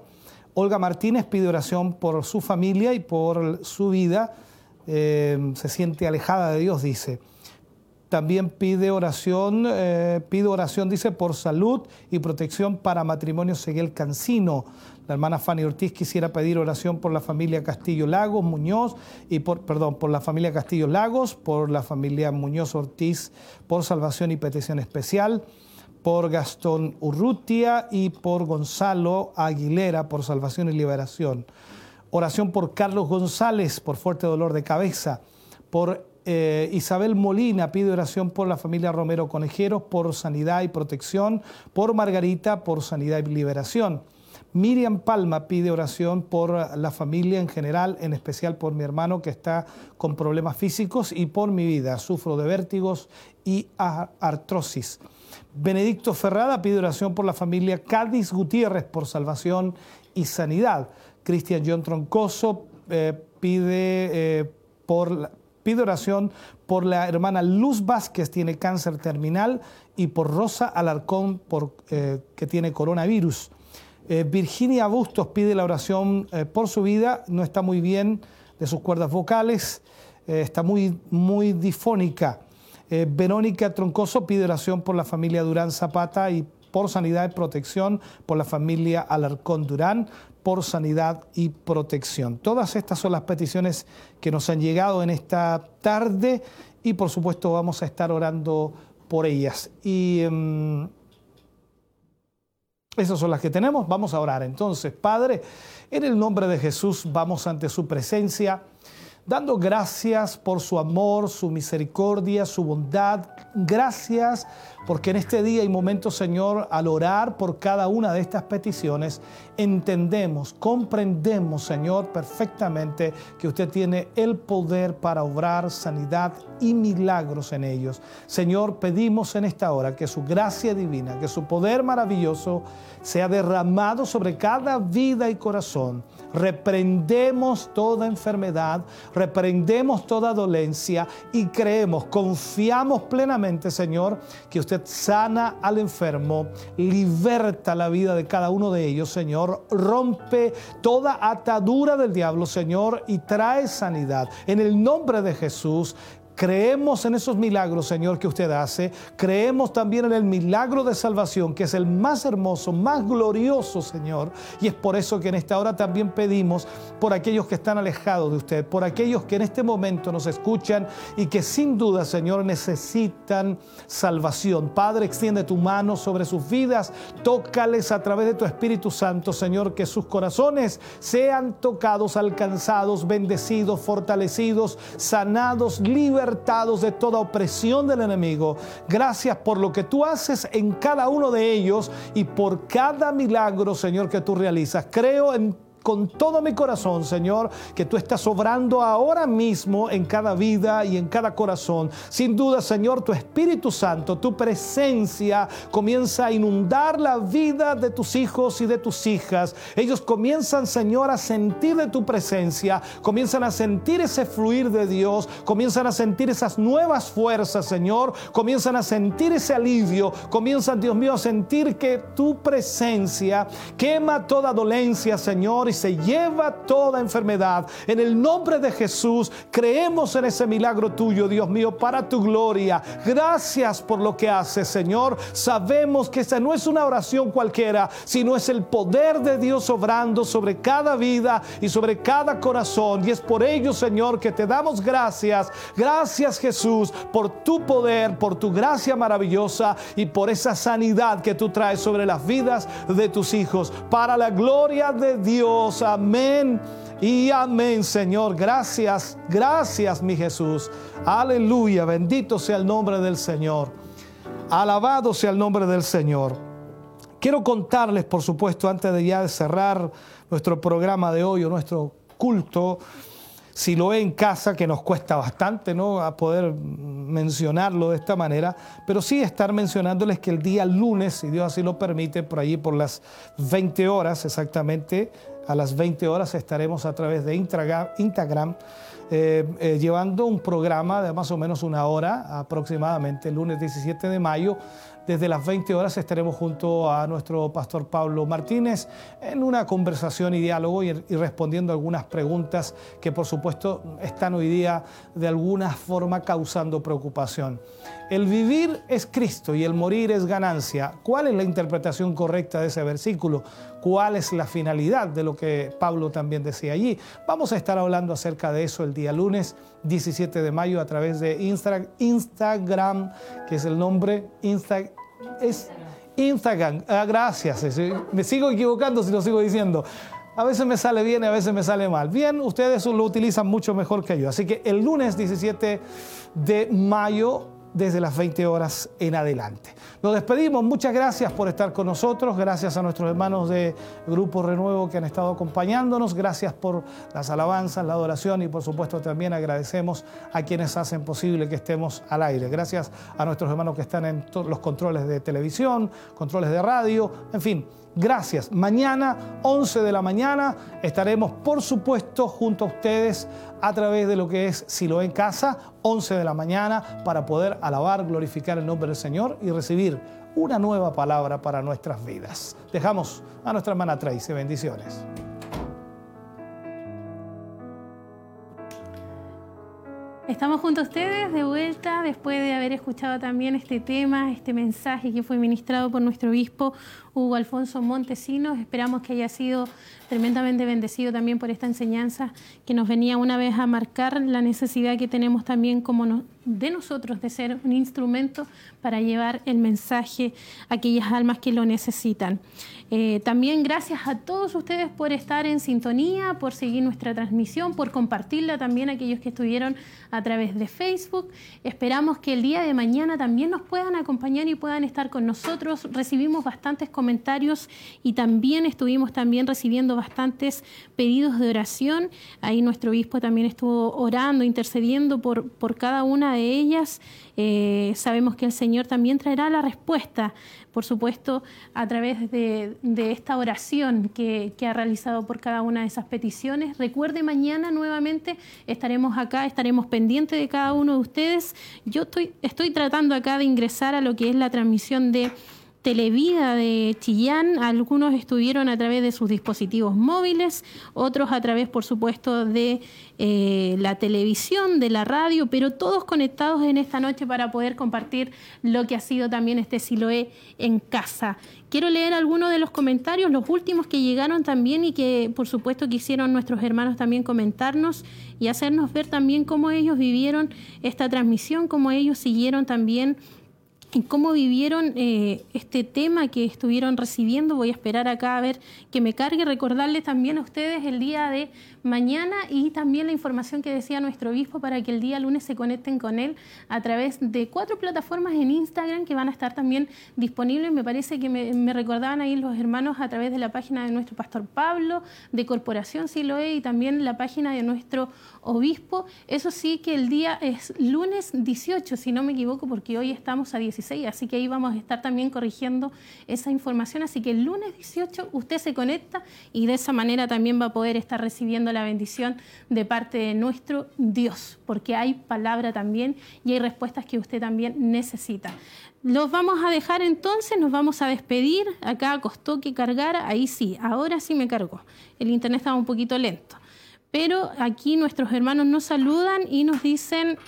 Olga Martínez pide oración por su familia y por su vida. Eh, se siente alejada de Dios, dice. También pide oración, eh, pide oración, dice, por salud y protección para matrimonio Seguel Cancino. La hermana Fanny Ortiz quisiera pedir oración por la familia Castillo Lagos Muñoz y por, perdón, por la familia Castillo Lagos, por la familia Muñoz Ortiz, por salvación y petición especial, por Gastón Urrutia y por Gonzalo Aguilera, por salvación y liberación. Oración por Carlos González, por fuerte dolor de cabeza, por eh, Isabel Molina pide oración por la familia Romero Conejeros, por sanidad y protección, por Margarita, por sanidad y liberación. Miriam Palma pide oración por la familia en general, en especial por mi hermano que está con problemas físicos y por mi vida. Sufro de vértigos y artrosis. Benedicto Ferrada pide oración por la familia Cádiz Gutiérrez por salvación y sanidad. Cristian John Troncoso eh, pide eh, por Pide oración por la hermana Luz Vázquez, tiene cáncer terminal, y por Rosa Alarcón, por, eh, que tiene coronavirus. Eh, Virginia Bustos pide la oración eh, por su vida, no está muy bien de sus cuerdas vocales, está muy, muy difónica. Verónica Troncoso pide oración por la familia Durán Zapata y por sanidad y protección, por la familia Alarcón Durán, por sanidad y protección. Todas estas son las peticiones que nos han llegado en esta tarde y por supuesto vamos a estar orando por ellas. Em, esas son las que tenemos. Vamos a orar entonces. Padre, en el nombre de Jesús vamos ante su presencia dando gracias por su amor, su misericordia, su bondad. Gracias porque en este día y momento, Señor, al orar por cada una de estas peticiones, entendemos, comprendemos, Señor, perfectamente que usted tiene el poder para obrar sanidad y milagros en ellos. Señor, pedimos en esta hora que su gracia divina, que su poder maravilloso sea derramado sobre cada vida y corazón. Reprendemos toda enfermedad, reprendemos toda dolencia y creemos, confiamos plenamente, Señor, que usted sana al enfermo, liberta la vida de cada uno de ellos, Señor, rompe toda atadura del diablo, Señor, y trae sanidad. En el nombre de Jesús, Creemos en esos milagros, Señor, que usted hace. Creemos también en el milagro de salvación, que es el más hermoso, más glorioso, Señor. Y es por eso que en esta hora también pedimos por aquellos que están alejados de usted, por aquellos que en este momento nos escuchan y que sin duda, Señor, necesitan salvación. Padre, extiende tu mano sobre sus vidas, tócales a través de tu Espíritu Santo, Señor, que sus corazones sean tocados, alcanzados, bendecidos, fortalecidos, sanados, de toda opresión del enemigo. Gracias por lo que tú haces en cada uno de ellos y por cada milagro, Señor, que tú realizas. Creo en con todo mi corazón, Señor, que tú estás obrando ahora mismo en cada vida y en cada corazón. Sin duda, Señor, tu Espíritu Santo, tu presencia comienza a inundar la vida de tus hijos y de tus hijas. Ellos comienzan, Señor, a sentir de tu presencia, comienzan a sentir ese fluir de Dios, comienzan a sentir esas nuevas fuerzas, Señor, comienzan a sentir ese alivio, comienzan, Dios mío, a sentir que tu presencia quema toda dolencia, Señor, y se lleva toda enfermedad. En el nombre de Jesús creemos en ese milagro tuyo, Dios mío, para tu gloria. Gracias por lo que haces, Señor. Sabemos que esa no es una oración cualquiera, sino es el poder de Dios obrando sobre cada vida y sobre cada corazón. Y es por ello, Señor, que te damos gracias. Gracias, Jesús, por tu poder, por tu gracia maravillosa y por esa sanidad que tú traes sobre las vidas de tus hijos. Para la gloria de Dios Amén y amén, Señor. Gracias, gracias, mi Jesús. Aleluya. Bendito sea el nombre del Señor. Alabado sea el nombre del Señor. Quiero contarles, por supuesto, antes de ya cerrar nuestro programa de hoy o nuestro culto, si lo ve en casa, que nos cuesta bastante ¿no? a poder mencionarlo de esta manera, pero sí estar mencionándoles que el día lunes, si Dios así lo permite, por allí por las 20 horas exactamente, a las 20 horas estaremos a través de Instagram, eh, eh, llevando un programa de más o menos una hora aproximadamente, el lunes 17 de mayo, desde las 20 horas estaremos junto a nuestro pastor Pablo Martínez en una conversación y diálogo y, respondiendo algunas preguntas que por supuesto están hoy día de alguna forma causando preocupación. El vivir es Cristo y el morir es ganancia. ¿Cuál es la interpretación correcta de ese versículo? ¿Cuál es la finalidad de lo que Pablo también decía allí? Vamos a estar hablando acerca de eso el día lunes 17 de mayo a través de Instagram, que es el nombre Instagram. Ah, gracias. Me sigo equivocando si lo sigo diciendo. A veces me sale bien y a veces me sale mal. Bien, ustedes lo utilizan mucho mejor que yo. Así que el lunes 17 de mayo desde las 20 horas en adelante. Nos despedimos, muchas gracias por estar con nosotros, gracias a nuestros hermanos de Grupo Renuevo que han estado acompañándonos, gracias por las alabanzas, la adoración y por supuesto también agradecemos a quienes hacen posible que estemos al aire. Gracias a nuestros hermanos que están en los controles de televisión, controles de radio, en fin. Gracias. Mañana, 11 de la mañana, estaremos, por supuesto, junto a ustedes a través de lo que es Silo en Casa, 11 de la mañana, para poder alabar, glorificar el nombre del Señor y recibir una nueva palabra para nuestras vidas. Dejamos a nuestra hermana Tracy. Bendiciones. Estamos junto a ustedes de vuelta después de haber escuchado también este tema, este mensaje que fue ministrado por nuestro obispo Hugo Alfonso Montesinos. Esperamos que haya sido tremendamente bendecido también por esta enseñanza que nos venía una vez a marcar la necesidad que tenemos también como de nosotros de ser un instrumento para llevar el mensaje a aquellas almas que lo necesitan. Eh, también gracias a todos ustedes por estar en sintonía, por seguir nuestra transmisión, por compartirla también a aquellos que estuvieron a través de Facebook. Esperamos que el día de mañana también nos puedan acompañar y puedan estar con nosotros. Recibimos bastantes comentarios y también estuvimos también recibiendo bastantes pedidos de oración. Ahí nuestro obispo también estuvo orando, intercediendo por, por cada una de ellas. Eh, sabemos que el Señor también traerá la respuesta, por supuesto, a través de, esta oración que, que, ha realizado por cada una de esas peticiones. Recuerde, mañana nuevamente estaremos acá, estaremos pendientes de cada uno de ustedes. Yo estoy, estoy tratando acá de ingresar a lo que es la transmisión de Televida de Chillán, algunos estuvieron a través de sus dispositivos móviles, otros a través, por supuesto, de eh, la televisión, de la radio, pero todos conectados en esta noche para poder compartir lo que ha sido también este Siloé en casa. Quiero leer algunos de los comentarios, los últimos que llegaron también y que, por supuesto, quisieron nuestros hermanos también comentarnos y hacernos ver también cómo ellos vivieron esta transmisión, cómo ellos siguieron también en cómo vivieron eh, este tema que estuvieron recibiendo. Voy a esperar acá a ver que me cargue, recordarles también a ustedes el día de mañana y también la información que decía nuestro obispo para que el día lunes se conecten con él a través de cuatro plataformas en Instagram que van a estar también disponibles. Me parece que me, recordaban ahí los hermanos a través de la página de nuestro pastor Pablo, de Corporación Siloé y también la página de nuestro obispo. Eso sí que el día es lunes 18, si no me equivoco, porque hoy estamos a 16, así que ahí vamos a estar también corrigiendo esa información. Así que el lunes 18 usted se conecta y de esa manera también va a poder estar recibiendo la bendición de parte de nuestro Dios, porque hay palabra también y hay respuestas que usted también necesita. Los vamos a dejar entonces, nos vamos a despedir. Acá costó que cargara, ahí sí, ahora sí me cargó. El internet estaba un poquito lento. Pero aquí nuestros hermanos nos saludan y nos dicen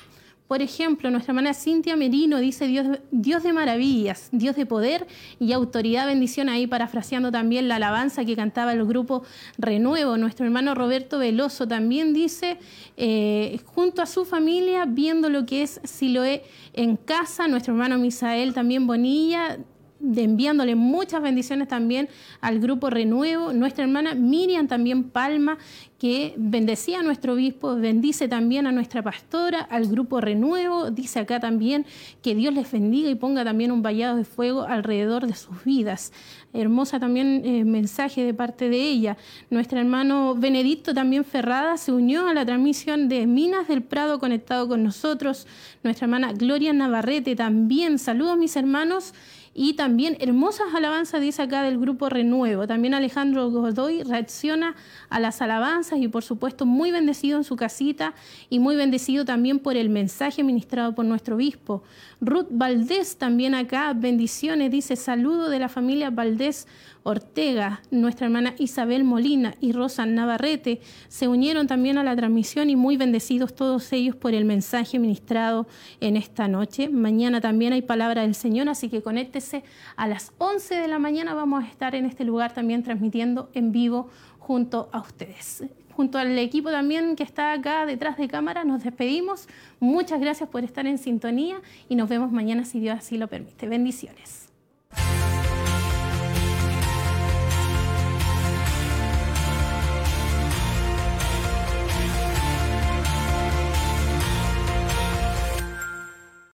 por ejemplo, nuestra hermana Cintia Merino dice Dios, Dios de maravillas, Dios de poder y autoridad, bendición ahí parafraseando también la alabanza que cantaba el grupo Renuevo. Nuestro hermano Roberto Veloso también dice, eh, junto a su familia, viendo lo que es Siloé en casa, nuestro hermano Misael también Bonilla enviándole muchas bendiciones también al grupo Renuevo, nuestra hermana Miriam también Palma, que bendecía a nuestro obispo, bendice también a nuestra pastora, al grupo Renuevo, dice acá también que Dios les bendiga y ponga también un vallado de fuego alrededor de sus vidas. Hermosa también eh, mensaje de parte de ella. Nuestro hermano Benedicto también Ferrada se unió a la transmisión de Minas del Prado conectado con nosotros. Nuestra hermana Gloria Navarrete también. Saludos mis hermanos Y también hermosas alabanzas, dice acá del grupo Renuevo. También Alejandro Godoy reacciona a las alabanzas y por supuesto muy bendecido en su casita y muy bendecido también por el mensaje ministrado por nuestro obispo. Ruth Valdés también acá, bendiciones, dice saludo de la familia Valdés Ortega, nuestra hermana Isabel Molina y Rosa Navarrete se unieron también a la transmisión y muy bendecidos todos ellos por el mensaje ministrado en esta noche. Mañana también hay palabra del Señor, así que conéctese a las 11 de la mañana. Vamos a estar en este lugar también transmitiendo en vivo junto a ustedes. Junto al equipo también que está acá detrás de cámara, nos despedimos. Muchas gracias por estar en sintonía y nos vemos mañana si Dios así lo permite. Bendiciones.